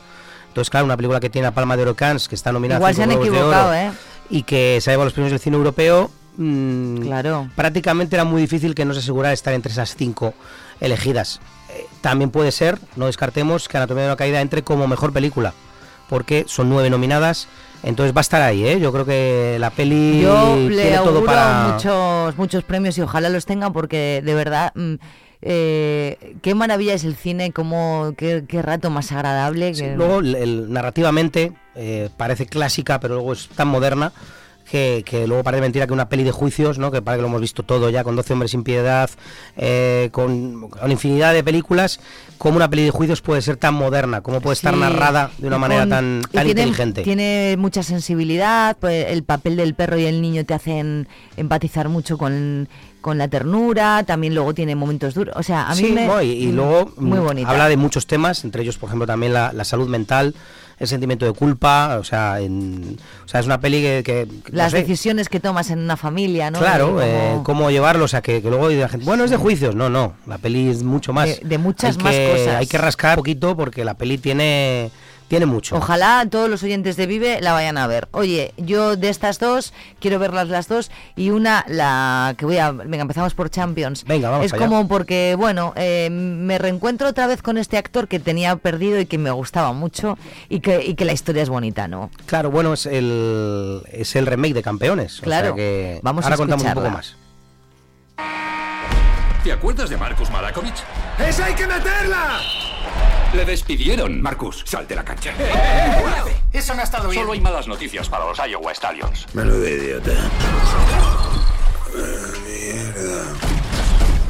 Speaker 21: Entonces, claro, una película que tiene a Palma de Oro Cannes, que está nominada a
Speaker 5: Igual se han
Speaker 21: de
Speaker 5: equivocado,
Speaker 21: Oro,
Speaker 5: ¿eh?
Speaker 21: y que se ha llevado los premios del cine europeo, mm,
Speaker 5: Claro.
Speaker 21: prácticamente era muy difícil que no se asegurara estar entre esas cinco elegidas. Eh, también puede ser, no descartemos, que Anatomía de una caída entre como mejor película, porque son nueve nominadas. Entonces va a estar ahí, ¿eh? Yo creo que la peli
Speaker 5: Yo le
Speaker 21: tiene todo
Speaker 5: auguro
Speaker 21: para...
Speaker 5: muchos, muchos premios y ojalá los tengan porque de verdad, mm, eh, qué maravilla es el cine, cómo, qué, qué rato más agradable.
Speaker 21: Sí,
Speaker 5: que-
Speaker 21: luego, el- el- narrativamente, eh, parece clásica, pero luego es tan moderna que, que luego parece mentira que una peli de juicios, ¿no? que parece que lo hemos visto todo ya, con 12 hombres sin piedad, eh, con, con infinidad de películas, como una peli de juicios puede ser tan moderna, cómo puede estar narrada de una manera tan, tan
Speaker 5: tiene,
Speaker 21: inteligente.
Speaker 5: Tiene mucha sensibilidad, pues el papel del perro y el niño te hacen empatizar mucho con, con la ternura, también luego tiene momentos duros. O sea, a mí
Speaker 21: Sí,
Speaker 5: me.
Speaker 21: no, y, y luego
Speaker 5: Muy
Speaker 21: mm,
Speaker 5: bonita.
Speaker 21: habla de muchos temas, entre ellos, por ejemplo, también la, la salud mental, el sentimiento de culpa, o sea, en- o sea es una peli que... que- que, no
Speaker 5: Las
Speaker 21: sé,
Speaker 5: decisiones que tomas en una familia, ¿no?
Speaker 21: Claro, eh, cómo llevarlo, o sea, que, que luego la gente, bueno, es de juicios. No, no, la peli es mucho más.
Speaker 5: De- de muchas
Speaker 21: Hay
Speaker 5: más
Speaker 21: que-
Speaker 5: cosas.
Speaker 21: Hay que rascar un poquito porque la peli tiene, tiene mucho.
Speaker 5: Ojalá todos los oyentes de Vive la vayan a ver. Oye, yo de estas dos quiero verlas las dos y una la que voy a venga empezamos por Champions.
Speaker 21: Venga, vamos
Speaker 5: Es
Speaker 21: allá.
Speaker 5: como porque bueno eh, me reencuentro otra vez con este actor que tenía perdido y que me gustaba mucho y que y que la historia es bonita, ¿no?
Speaker 21: Claro, bueno, es el, es el remake de Campeones. o
Speaker 5: Claro,
Speaker 21: sea que
Speaker 5: vamos a
Speaker 21: ahora contamos un poco más.
Speaker 22: ¿Te acuerdas de Marcus Malakovic?
Speaker 23: ¡Esa hay que meterla!
Speaker 22: Le despidieron. Marcus, sal de la cancha.
Speaker 23: Eso no ha estado bien.
Speaker 22: Solo hay malas noticias para los Iowa Stallions.
Speaker 23: Menudo idiota.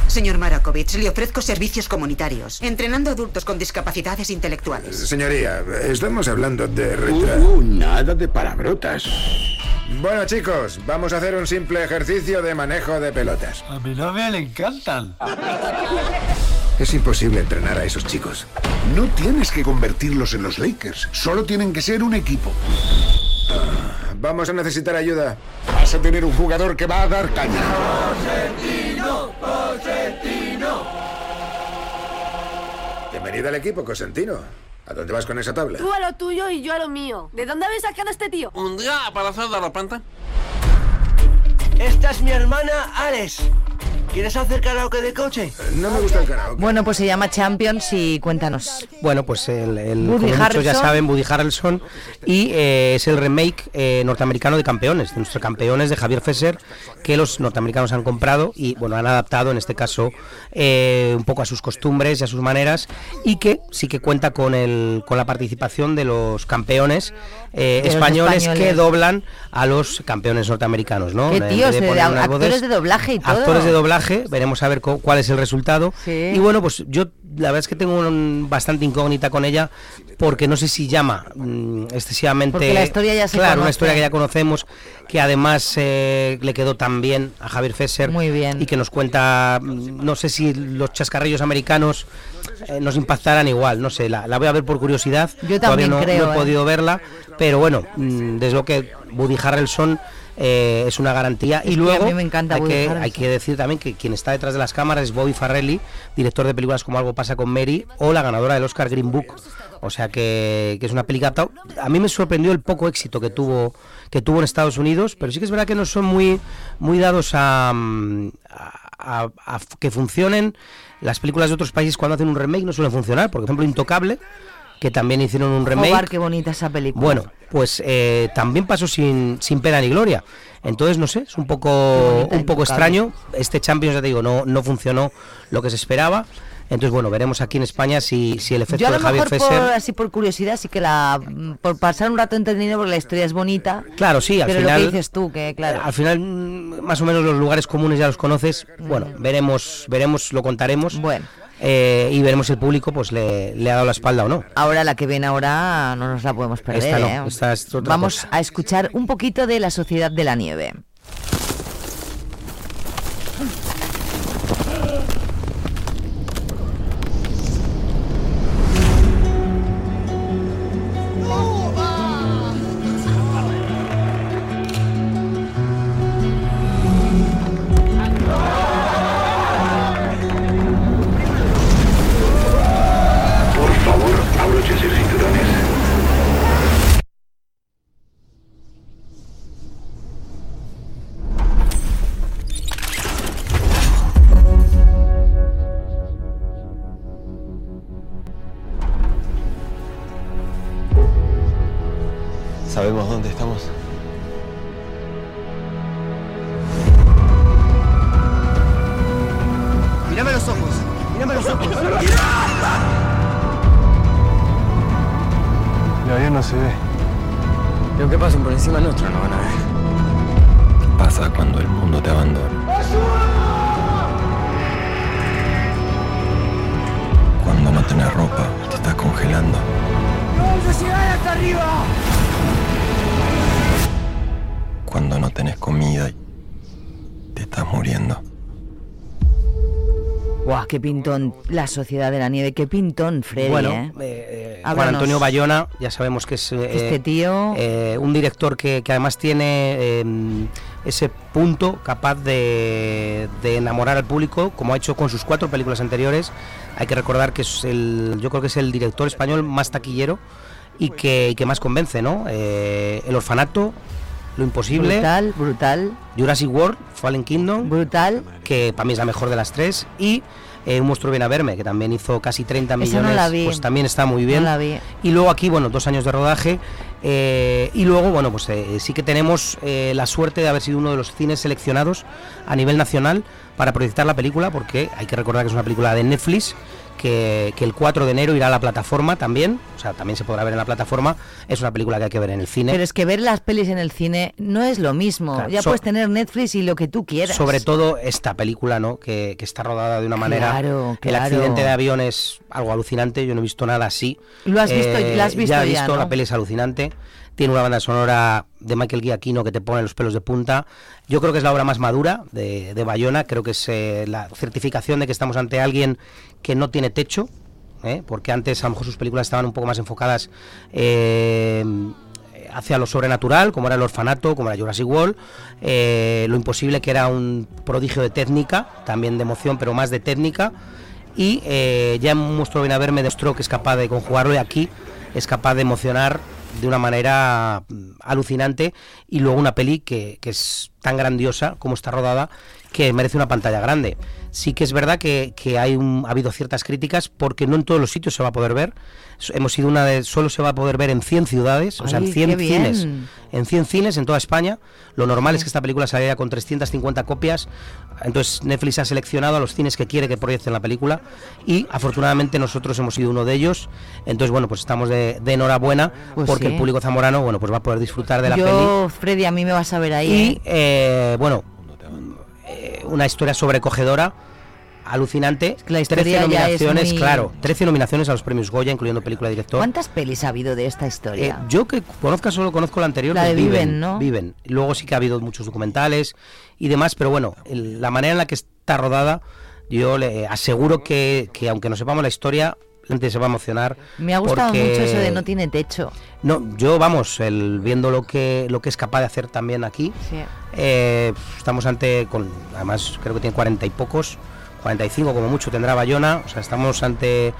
Speaker 24: Señor Marakovich, le ofrezco servicios comunitarios, entrenando adultos con discapacidades intelectuales.
Speaker 23: Señoría, estamos hablando de retra...
Speaker 22: Uh, nada de palabrotas.
Speaker 23: Bueno, chicos, vamos a hacer un simple ejercicio de manejo de pelotas. A mi novia le encantan. Es imposible entrenar a esos chicos.
Speaker 22: No tienes que convertirlos en los Lakers. Solo tienen que ser un equipo.
Speaker 23: Vamos a necesitar ayuda.
Speaker 22: Vas a tener un jugador que va a dar caña.
Speaker 23: Bienvenido al equipo, Cosentino. ¿A dónde vas con esa tabla?
Speaker 25: Tú a lo tuyo y yo a lo mío. ¿De dónde habéis sacado a este tío?
Speaker 22: Un día para hacer de repente.
Speaker 26: Esta es mi hermana Alex. ¿Quieres hacer karaoke de coche?
Speaker 23: No me gusta el karaoke.
Speaker 5: Bueno, pues se llama Champions y cuéntanos.
Speaker 21: Bueno, pues el, el como muchos ya saben, Woody Harrelson y eh, es el remake eh, norteamericano de Campeones, de nuestros campeones de Javier Fesser, que los norteamericanos han comprado y bueno han adaptado en este caso eh, un poco a sus costumbres y a sus maneras y que sí que cuenta con el con la participación de los campeones eh, españoles, que doblan a los campeones norteamericanos, ¿no?
Speaker 5: Qué tíos, de- actores de doblaje y todo.
Speaker 21: actores de doblaje, veremos a ver cuál es el resultado.
Speaker 5: Sí.
Speaker 21: Y bueno, pues yo la verdad es que tengo un- bastante incógnita con ella porque no sé si llama mm, excesivamente.
Speaker 5: Porque la historia ya se
Speaker 21: Claro, una historia que ya conocemos, que además eh, le quedó tan bien a Javier Fesser.
Speaker 5: Muy bien.
Speaker 21: Y que nos cuenta, mm, no sé si los chascarrillos americanos eh, nos impactarán igual, no sé, la, la voy a ver por curiosidad.
Speaker 5: Yo
Speaker 21: Todavía
Speaker 5: también
Speaker 21: no,
Speaker 5: creo,
Speaker 21: no he
Speaker 5: ¿eh?
Speaker 21: podido verla, pero bueno, mm, desde lo que Woody Harrelson. Eh, es una garantía y
Speaker 5: a
Speaker 21: luego
Speaker 5: mí me encanta
Speaker 21: hay que,
Speaker 5: Harrelson.
Speaker 21: hay que decir también que quien está detrás de las cámaras es Bobby Farrelly, director de películas como Algo pasa con Mary o la ganadora del Oscar Green Book. O sea que, que es una película. A mí me sorprendió el poco éxito que tuvo que tuvo en Estados Unidos, pero sí que es verdad que no son muy muy dados a, mm, a- a- a que funcionen. Las películas de otros países cuando hacen un remake no suelen funcionar. Por ejemplo, Intocable, que también hicieron un remake.
Speaker 5: Qué bonita esa película.
Speaker 21: Bueno, pues eh, también pasó sin, sin pena ni gloria. Entonces, no sé, es un poco, un poco extraño. Este Champions, ya te digo, no, no funcionó lo que se esperaba. Entonces, bueno, veremos aquí en España si, si el efecto
Speaker 5: Yo a
Speaker 21: de
Speaker 5: lo
Speaker 21: Javier
Speaker 5: mejor por,
Speaker 21: Fesser...
Speaker 5: así por curiosidad sí que la por pasar un rato entretenido porque la historia es bonita.
Speaker 21: Claro, sí, al
Speaker 5: pero
Speaker 21: final...
Speaker 5: lo que dices tú que claro.
Speaker 21: Al final, mm, más o menos los lugares comunes ya los conoces. Bueno, veremos, veremos, lo contaremos.
Speaker 5: Bueno.
Speaker 21: Eh, y veremos si el público pues le, le ha dado la espalda o no.
Speaker 5: Ahora la que viene ahora no nos la podemos perder.
Speaker 21: Esta no,
Speaker 5: ¿eh?
Speaker 21: esta es otra
Speaker 5: Vamos
Speaker 21: cosa.
Speaker 5: a escuchar un poquito de la Sociedad de la Nieve.
Speaker 27: Se ve.
Speaker 17: Lo que pasen por encima nuestro no van a ver.
Speaker 27: ¿Qué pasa cuando el mundo te abandona? Cuando no tenés ropa, te estás congelando.
Speaker 26: ¡Vamos a llegar hasta arriba!
Speaker 27: Cuando no tenés comida y te estás muriendo.
Speaker 5: Guau, qué pintón la Sociedad de la Nieve, qué pintón, Freddy.
Speaker 21: Bueno,
Speaker 5: ¿eh?
Speaker 21: eh, Juan
Speaker 5: Háblanos.
Speaker 21: Antonio Bayona, ya sabemos que es eh,
Speaker 5: Este tío-
Speaker 21: eh, un director que, que además tiene eh, ese punto capaz de, de enamorar al público, como ha hecho con sus cuatro películas anteriores. Hay que recordar que es el, yo creo que es el director español más taquillero y que, y que más convence, ¿no? Eh, el orfanato, lo imposible.
Speaker 5: Brutal, brutal.
Speaker 21: Jurassic World, Fallen Kingdom.
Speaker 5: Brutal.
Speaker 21: Que para mí es la mejor de las tres. Y eh, Un monstruo viene a verme, que también hizo casi 30
Speaker 5: Esa no
Speaker 21: millones.
Speaker 5: la vi.
Speaker 21: Pues también está muy bien.
Speaker 5: No la vi.
Speaker 21: Y luego aquí, bueno, dos años de rodaje. eh, y luego, bueno, pues eh, sí que tenemos la suerte de haber sido uno de los cines seleccionados a nivel nacional para proyectar la película, porque hay que recordar que es una película de Netflix. Que, que el 4 de enero irá a la plataforma también, o sea, también se podrá ver en la plataforma. Es una película que hay que ver en el cine.
Speaker 5: Pero es que ver las pelis en el cine no es lo mismo.
Speaker 21: Claro,
Speaker 5: ya
Speaker 21: so-
Speaker 5: puedes tener Netflix y lo que tú quieras.
Speaker 21: Sobre todo esta película, ¿no? Que, que está rodada de una manera.
Speaker 5: Claro,
Speaker 21: El
Speaker 5: claro.
Speaker 21: accidente de avión es algo alucinante. Yo no he visto nada así. Eh,
Speaker 5: Lo has visto- la has visto
Speaker 21: ya he
Speaker 5: ya,
Speaker 21: visto.
Speaker 5: ¿no?
Speaker 21: La peli es alucinante. Tiene una banda sonora de Michael Giacchino que te pone los pelos de punta. Yo creo que es la obra más madura de, de Bayona. Creo que es eh, la certificación de que estamos ante alguien que no tiene techo. ¿eh? Porque antes a lo mejor sus películas estaban un poco más enfocadas. eh, hacia lo sobrenatural, como era el orfanato, como era Jurassic World, eh, lo imposible que era un prodigio de técnica, también de emoción, pero más de técnica, y ya monstruo viene a verme demostró que es capaz de conjugarlo y aquí es capaz de emocionar de una manera mm, alucinante y luego una peli que, que es tan grandiosa como está rodada que merece una pantalla grande. Sí que es verdad que, que hay un- ha habido ciertas críticas porque no en todos los sitios se va a poder ver. Hemos sido una de solo se va a poder ver en 100 ciudades, o sea, en
Speaker 5: Ay,
Speaker 21: 100
Speaker 5: qué bien.
Speaker 21: cines en 100 cines en toda España. Lo normal es que esta película saliera con 350 copias. Entonces Netflix ha seleccionado a los cines que quiere que proyecten la película y afortunadamente nosotros hemos sido uno de ellos. Entonces, bueno, pues estamos de, de enhorabuena
Speaker 5: Pues
Speaker 21: porque
Speaker 5: sí.
Speaker 21: el público zamorano, bueno, pues va a poder disfrutar de la peli.
Speaker 5: Yo, Freddy, a mí me vas a ver ahí.
Speaker 21: Y,
Speaker 5: ¿eh?
Speaker 21: eh, bueno, una historia sobrecogedora, alucinante.
Speaker 5: la historia
Speaker 21: 13
Speaker 5: ya es
Speaker 21: nominaciones,
Speaker 5: muy-
Speaker 21: claro, 13 nominaciones a los premios Goya, incluyendo película director.
Speaker 5: ¿Cuántas pelis ha habido de esta historia?
Speaker 21: Eh, yo que conozca solo conozco la anterior,
Speaker 5: La
Speaker 21: que
Speaker 5: de
Speaker 21: es
Speaker 5: Viven, ¿no?
Speaker 21: Viven. Luego sí que ha habido muchos documentales y demás, pero bueno, el- la manera en la que está rodada, yo le aseguro que, que aunque no sepamos la historia, la gente se va a emocionar.
Speaker 5: me ha gustado
Speaker 21: porque-
Speaker 5: mucho eso de no tiene techo.
Speaker 21: No, yo vamos, el, viendo lo que lo que es capaz de hacer también aquí,
Speaker 5: Sí.
Speaker 21: eh, estamos ante, con, además creo que tiene cuarenta y pocos, 45 como mucho tendrá Bayona, o sea, estamos ante,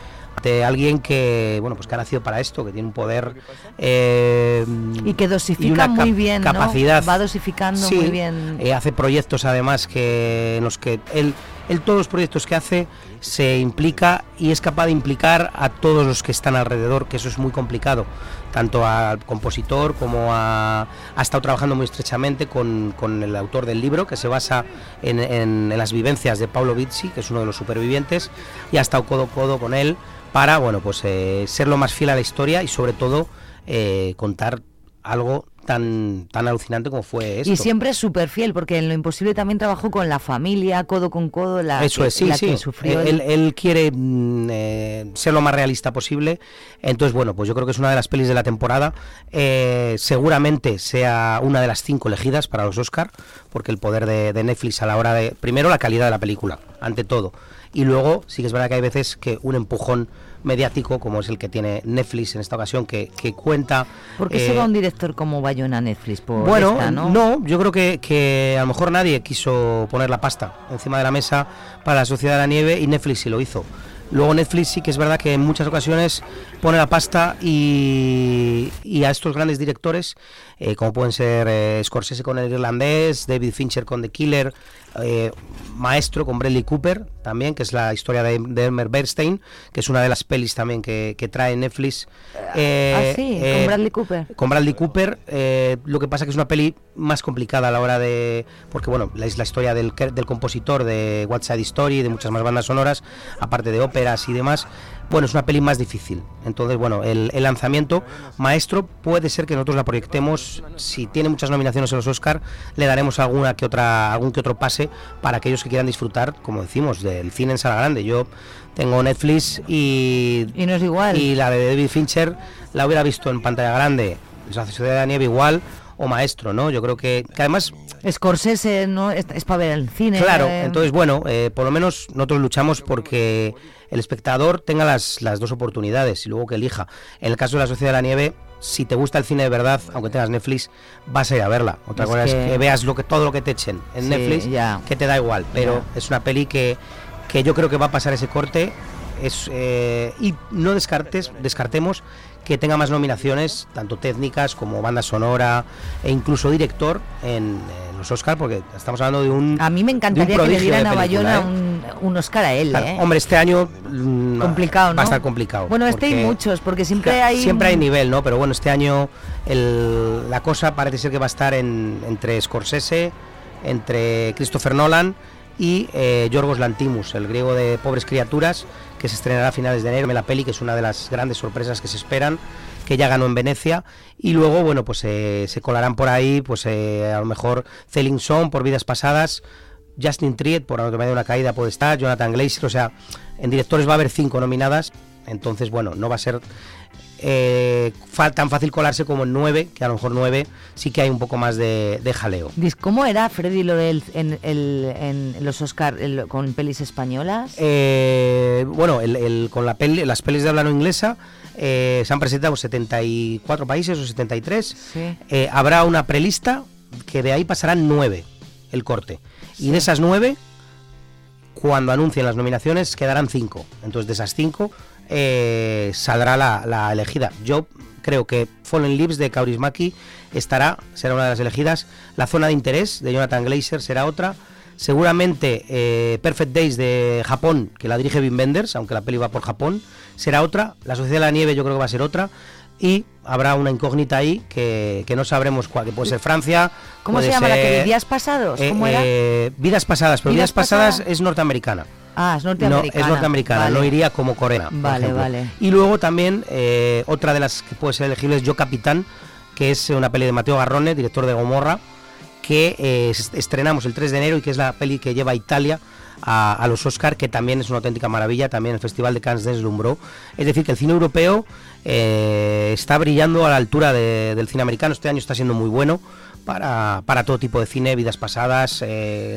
Speaker 21: alguien que, bueno, pues que ha nacido para esto, que tiene un poder eh,
Speaker 5: Y que dosifica
Speaker 21: una
Speaker 5: muy bien, ¿no?
Speaker 21: capacidad.
Speaker 5: Va dosificando
Speaker 21: Sí,
Speaker 5: muy bien.
Speaker 21: eh, hace proyectos además que en los que él, él todos los proyectos que hace se implica y es capaz de implicar a todos los que están alrededor, que eso es muy complicado, tanto al compositor como a... Ha estado trabajando muy estrechamente con, con el autor del libro, que se basa en, en- las vivencias de Paulo Bizzi, que es uno de los supervivientes, y ha estado codo a codo con él para, bueno, pues eh, ser lo más fiel a la historia y sobre todo eh, contar algo tan, tan alucinante como fue esto.
Speaker 5: Y siempre es súper fiel, porque en Lo Imposible también trabajó con la familia, codo con codo, la,
Speaker 21: Eso
Speaker 5: que,
Speaker 21: es, sí,
Speaker 5: la
Speaker 21: sí.
Speaker 5: que sufrió.
Speaker 21: él, él quiere mm, eh, ser lo más realista posible. Entonces, bueno, pues yo creo que es una de las pelis de la temporada. Eh, seguramente sea una de las cinco elegidas para los Oscar, porque el poder de, de Netflix a la hora de. Primero, la calidad de la película, ante todo. Y luego, sí que es verdad que hay veces que un empujón mediático, como es el que tiene Netflix en esta ocasión, que, que cuenta.
Speaker 5: ¿Por qué
Speaker 21: eh,
Speaker 5: se va un director como Bayona a Netflix? Por
Speaker 21: bueno,
Speaker 5: esta, ¿no?
Speaker 21: ¿no? yo creo que, que a lo mejor nadie quiso poner la pasta encima de la mesa para la Sociedad de la Nieve y Netflix sí lo hizo. Luego Netflix sí que es verdad que en muchas ocasiones pone la pasta y, y a estos grandes directores, eh, como pueden ser eh, Scorsese con el irlandés, David Fincher con The Killer, eh, Maestro con Bradley Cooper también, que es la historia de, de Elmer Bernstein, que es una de las pelis también que, que trae Netflix. Eh,
Speaker 5: ah, sí,
Speaker 21: eh,
Speaker 5: con Bradley Cooper.
Speaker 21: con Bradley Cooper. eh, lo que pasa que es una peli más complicada a la hora de. Porque, bueno, es la historia del, del compositor de What's Side Story, de muchas más bandas sonoras, aparte de óperas y demás. Bueno, es una peli más difícil. Entonces, bueno, el, el lanzamiento maestro puede ser que nosotros la proyectemos. Si tiene muchas nominaciones en los Oscar, le daremos alguna que otra, algún que otro pase para aquellos que quieran disfrutar, como decimos, del cine en sala grande. Yo tengo Netflix y.
Speaker 5: Y no es igual.
Speaker 21: Y la de David Fincher la hubiera visto en pantalla grande, La Sociedad de la Nieve igual, o maestro, ¿no? Yo creo que, que además
Speaker 5: Scorsese no es, es para ver el cine.
Speaker 21: Claro,
Speaker 5: eh,
Speaker 21: entonces bueno, eh, por lo menos nosotros luchamos porque el espectador tenga las, las dos oportunidades y luego que elija. En el caso de la Sociedad de la Nieve, si te gusta el cine de verdad, aunque tengas Netflix, vas a ir a verla. Otra
Speaker 5: Es
Speaker 21: cosa es
Speaker 5: que-
Speaker 21: veas lo que, todo lo que te echen en
Speaker 5: Sí,
Speaker 21: Netflix,
Speaker 5: ya.
Speaker 21: que te da igual, pero es una peli que, que yo creo que va a pasar ese corte es, eh, y no descartes, descartemos que tenga más nominaciones, tanto técnicas como banda sonora e incluso director en, en los Oscars, porque estamos hablando de un.
Speaker 5: A mí me encantaría que le dieran a Bayona un, un Oscar a él,
Speaker 21: Claro,
Speaker 5: ¿eh?
Speaker 21: Hombre, este año mm,
Speaker 5: complicado, ¿no?
Speaker 21: va a estar complicado.
Speaker 5: Bueno, este hay muchos, porque siempre hay...
Speaker 21: Siempre hay nivel, ¿no? Pero bueno, este año el- la cosa parece ser que va a estar en- entre Scorsese, entre Christopher Nolan y eh, Yorgos Lantimos, el griego de Pobres Criaturas, que se estrenará a finales de enero. La peli, que es una de las grandes sorpresas que se esperan, que ya ganó en Venecia. Y luego, bueno, pues eh, se colarán por ahí, pues eh, a lo mejor Celine Song por Vidas Pasadas, Justin Triet por Anatomía de una Caída puede estar, Jonathan Glazer, o sea, en directores va a haber cinco nominadas, entonces, bueno, no va a ser eh, tan fácil colarse como en nueve, que a lo mejor nueve sí que hay un poco más de, de jaleo.
Speaker 5: ¿Cómo era Freddy lo del, en, el- en los Oscar el- con pelis españolas?
Speaker 21: Eh, bueno, el- el- con la peli- las pelis de habla no inglesa eh, se han presentado 74 países o 73.
Speaker 5: Sí.
Speaker 21: Eh, habrá una prelista que de ahí pasarán nueve el corte. Y de esas nueve, cuando anuncien las nominaciones, quedarán cinco. Entonces, de esas cinco, eh, saldrá la, la elegida. Yo creo que Fallen Leaves de Kaurismäki estará, será una de las elegidas. La zona de interés de Jonathan Glazer será otra. Seguramente eh, Perfect Days de Japón, que la dirige Wim Wenders, aunque la peli va por Japón, será otra. La Sociedad de la Nieve yo creo que va a ser otra. Y habrá una incógnita ahí que, que no sabremos cuál, que puede ser Francia.
Speaker 5: ¿Cómo se llama la que
Speaker 21: ser,
Speaker 5: vi? ¿Días pasados?
Speaker 21: eh,
Speaker 5: ¿Cómo era?
Speaker 21: eh, Vidas pasadas, pero
Speaker 5: Vidas
Speaker 21: Vidas, pasadas,
Speaker 5: pasadas.
Speaker 21: es norteamericana.
Speaker 5: Ah, es norteamericana.
Speaker 21: No, es norteamericana,
Speaker 5: Vale.
Speaker 21: no iría como coreana.
Speaker 5: Vale, vale.
Speaker 21: Y luego también eh, otra de las que puede ser elegible es Yo Capitán, que es una peli de Mateo Garrone, director de Gomorra, que eh, est- estrenamos el 3 de enero y que es la peli que lleva a Italia a, a los Oscar, que también es una auténtica maravilla, también el Festival de Cannes deslumbró. Es decir, que el cine europeo eh, está brillando a la altura de- del cine americano, este año está siendo muy bueno para, para todo tipo de cine, vidas pasadas,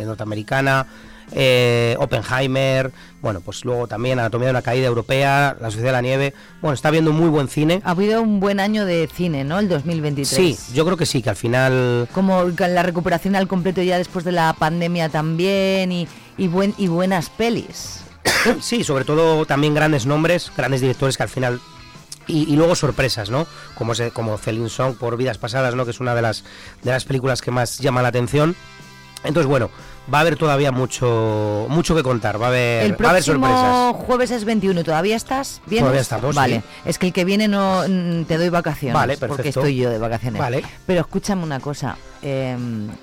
Speaker 21: norteamericana, eh, Oppenheimer, bueno, pues luego también Anatomía de una caída europea, La Sociedad de la Nieve, bueno, está viendo muy buen cine.
Speaker 5: Ha habido un buen año de cine, ¿no? El 2023.
Speaker 21: Sí, yo creo que sí, que al final
Speaker 5: Como la recuperación al completo ya después de la pandemia también y, y, buen, y buenas pelis.
Speaker 21: sí, sobre todo también grandes nombres, grandes directores que al final y, y luego sorpresas, ¿no? Como ese, como Celine Song por Vidas Pasadas, ¿no? Que es una de las de las películas que más llama la atención. Entonces, bueno, va a haber todavía mucho mucho que contar, va a haber
Speaker 5: El
Speaker 21: va a haber sorpresas.
Speaker 5: próximo jueves es 21, ¿todavía estás? ¿Vienes?
Speaker 21: Todavía estamos,
Speaker 5: Vale,
Speaker 21: sí.
Speaker 5: es que el que viene no mm, te doy vacaciones.
Speaker 21: Vale,
Speaker 5: Porque
Speaker 21: perfecto.
Speaker 5: estoy yo de vacaciones.
Speaker 21: Vale.
Speaker 5: Pero escúchame una cosa, eh,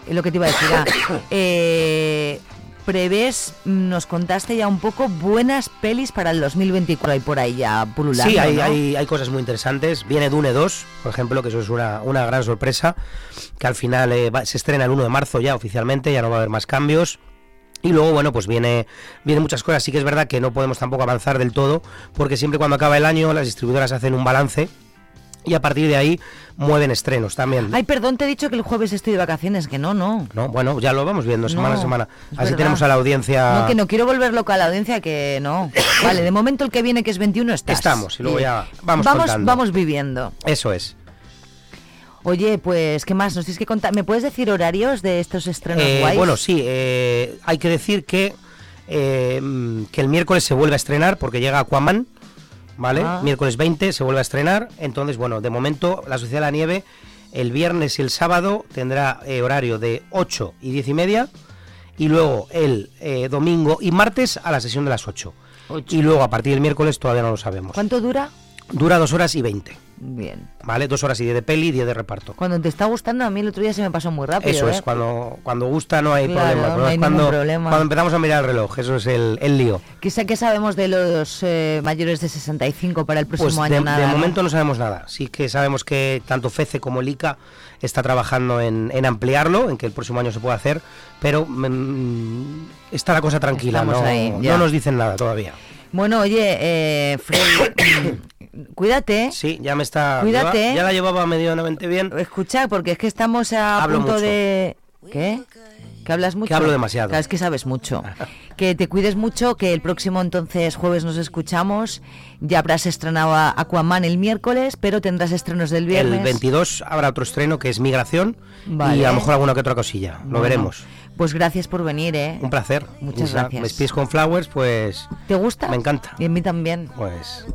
Speaker 5: lo que te iba a decir. ah, eh, prevés, nos contaste ya un poco buenas pelis para el 2024 y por ahí ya pululando,
Speaker 21: Sí, hay,
Speaker 5: ¿no?
Speaker 21: hay, hay cosas muy interesantes. Viene Dune 2, por ejemplo, que eso es una, una gran sorpresa, que al final eh, va- se estrena el 1 de marzo ya oficialmente, ya no va a haber más cambios. Y luego, bueno, pues viene, viene muchas cosas. Sí que es verdad que no podemos tampoco avanzar del todo, porque siempre cuando acaba el año las distribuidoras hacen un balance y a partir de ahí mueven estrenos también.
Speaker 5: Ay, perdón, te he dicho que el jueves estoy de vacaciones, que no, no.
Speaker 21: No, bueno, ya lo vamos viendo semana
Speaker 5: No,
Speaker 21: a semana. Así
Speaker 5: verdad.
Speaker 21: tenemos a la audiencia.
Speaker 5: No, que no quiero volver loca a la audiencia, que no. Vale, de momento el que viene, que es 21, estás.
Speaker 21: Estamos, y luego ya vamos
Speaker 5: vamos,
Speaker 21: contando.
Speaker 5: vamos viviendo.
Speaker 21: Eso es.
Speaker 5: Oye, pues, ¿qué más? Nos tienes que contar. ¿Me puedes decir horarios de estos estrenos
Speaker 21: Eh,
Speaker 5: guays?
Speaker 21: bueno, sí, eh, hay que decir que, eh, que el miércoles se vuelve a estrenar porque llega Aquaman, ¿vale?
Speaker 5: Ah.
Speaker 21: Miércoles 20 se vuelve a estrenar. Entonces, bueno, de momento La Sociedad de la Nieve el viernes y el sábado tendrá eh, horario de 8 y 10 y media y luego el eh, domingo y martes a la sesión de las 8. Y luego a partir del miércoles todavía no lo sabemos.
Speaker 5: ¿Cuánto dura?
Speaker 21: Dura dos horas y 20,
Speaker 5: Bien.
Speaker 21: ¿vale? Dos horas y 10 de peli y 10 de reparto.
Speaker 5: Cuando te está gustando, a mí el otro día se me pasó muy rápido.
Speaker 21: Eso
Speaker 5: ¿eh?
Speaker 21: es, cuando, cuando gusta no hay
Speaker 5: Claro,
Speaker 21: problema.
Speaker 5: No hay
Speaker 21: es cuando,
Speaker 5: problema.
Speaker 21: cuando empezamos a mirar el reloj, eso es el, el lío.
Speaker 5: ¿Qué, sa- qué sabemos de los eh, mayores de 65 para el próximo
Speaker 21: Pues
Speaker 5: año?
Speaker 21: de,
Speaker 5: nada,
Speaker 21: de
Speaker 5: ¿no?
Speaker 21: momento no sabemos nada. Sí que sabemos que tanto FECE como el ICA está trabajando en, en ampliarlo, en que el próximo año se pueda hacer, pero mm, está la cosa tranquila,
Speaker 5: Estamos
Speaker 21: no,
Speaker 5: ahí,
Speaker 21: no nos dicen nada todavía.
Speaker 5: Bueno, oye, eh, Freddy, Cuídate.
Speaker 28: Sí, ya me está.
Speaker 5: Cuídate.
Speaker 28: lleva- ya la llevaba medianamente bien.
Speaker 5: Escucha, porque es que estamos a
Speaker 28: Hablo
Speaker 5: punto
Speaker 28: mucho.
Speaker 5: de... ¿Qué? ¿Que hablas mucho?
Speaker 28: Que hablo demasiado.
Speaker 5: Claro, es que sabes mucho. que te cuides mucho, que el próximo entonces jueves nos escuchamos. Ya habrás estrenado a Aquaman el miércoles, pero tendrás estrenos del viernes.
Speaker 28: El 22 habrá otro estreno que es Migración
Speaker 5: Vale.
Speaker 28: y a lo mejor alguna que otra cosilla. Lo
Speaker 5: Bueno,
Speaker 28: veremos.
Speaker 5: Pues gracias por venir, ¿eh?
Speaker 28: Un placer.
Speaker 5: Muchas
Speaker 28: Isa,
Speaker 5: gracias.
Speaker 28: Me despides con Flowers, pues.
Speaker 5: ¿Te gusta?
Speaker 28: Me encanta.
Speaker 5: Y a mí también.
Speaker 28: Pues.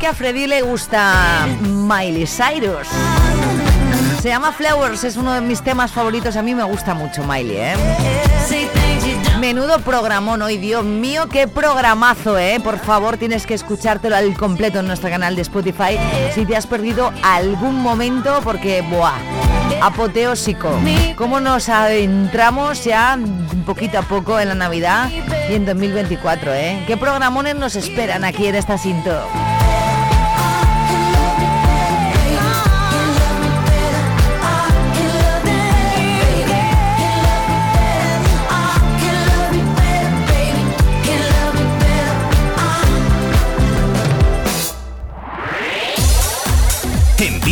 Speaker 5: Que a Freddy le gusta Miley Cyrus. Se llama Flowers, es uno de mis temas favoritos. A mí me gusta mucho Miley, ¿eh? Menudo programón hoy, Dios mío, qué programazo, ¿eh? Por favor, tienes que escuchártelo al completo en nuestro canal de Spotify si te has perdido algún momento, porque, ¡buah! Apoteósico. ¿Cómo nos adentramos ya poquito a poco en la Navidad y en 2024, ¿eh? ¿Qué programones nos esperan aquí en esta cinta?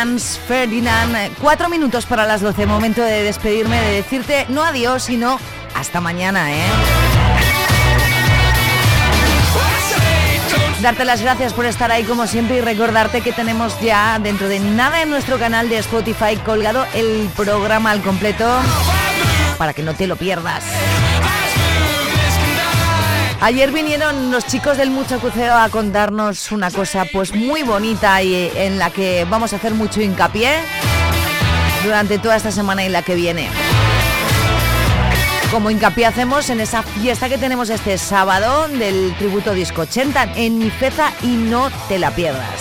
Speaker 5: Ferdinand. Cuatro minutos para las 12. Momento de despedirme, de decirte no adiós, sino hasta mañana, ¿eh? Darte las gracias por estar ahí como siempre y recordarte que tenemos ya dentro de nada en nuestro canal de Spotify colgado el programa al completo para que no te lo pierdas. Ayer vinieron los chicos del Mucho Cuceo a contarnos una cosa pues muy bonita y eh, en la que vamos a hacer mucho hincapié durante toda esta semana y la que viene. Como hincapié hacemos en esa fiesta que tenemos este sábado del tributo Disco 80 en Nifeza y no te la pierdas.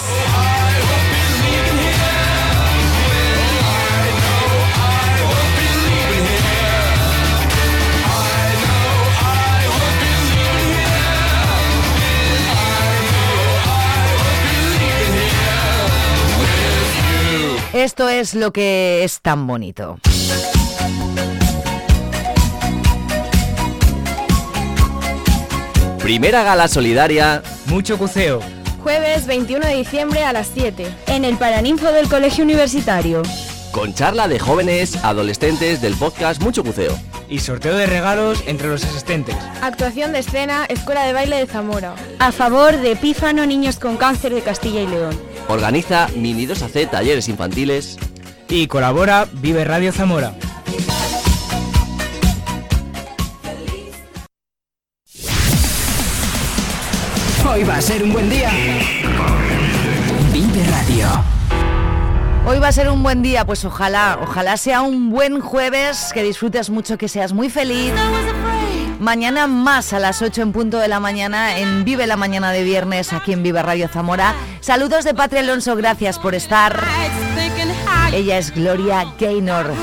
Speaker 5: Esto es lo que es tan bonito.
Speaker 16: Primera gala solidaria.
Speaker 29: Mucho buceo.
Speaker 30: Jueves 21 de diciembre a las 7. En el Paraninfo del Colegio Universitario.
Speaker 16: Con charla de jóvenes, adolescentes del podcast Mucho Buceo.
Speaker 29: Y sorteo de regalos entre los asistentes.
Speaker 30: Actuación de escena, Escuela de Baile de Zamora. A favor de Pífano Niños con Cáncer de Castilla y León.
Speaker 16: Organiza Mini 2AC Talleres Infantiles.
Speaker 29: Y colabora Vive Radio Zamora.
Speaker 31: Hoy va a ser un buen día. Vive Radio.
Speaker 5: Hoy va a ser un buen día, pues ojalá, ojalá sea un buen jueves, que disfrutes mucho, que seas muy feliz. Mañana más a las 8 en punto de la mañana en Vive la Mañana de Viernes aquí en Vive Radio Zamora. Saludos de Patria Alonso, gracias por estar. Ella es Gloria Gaynor.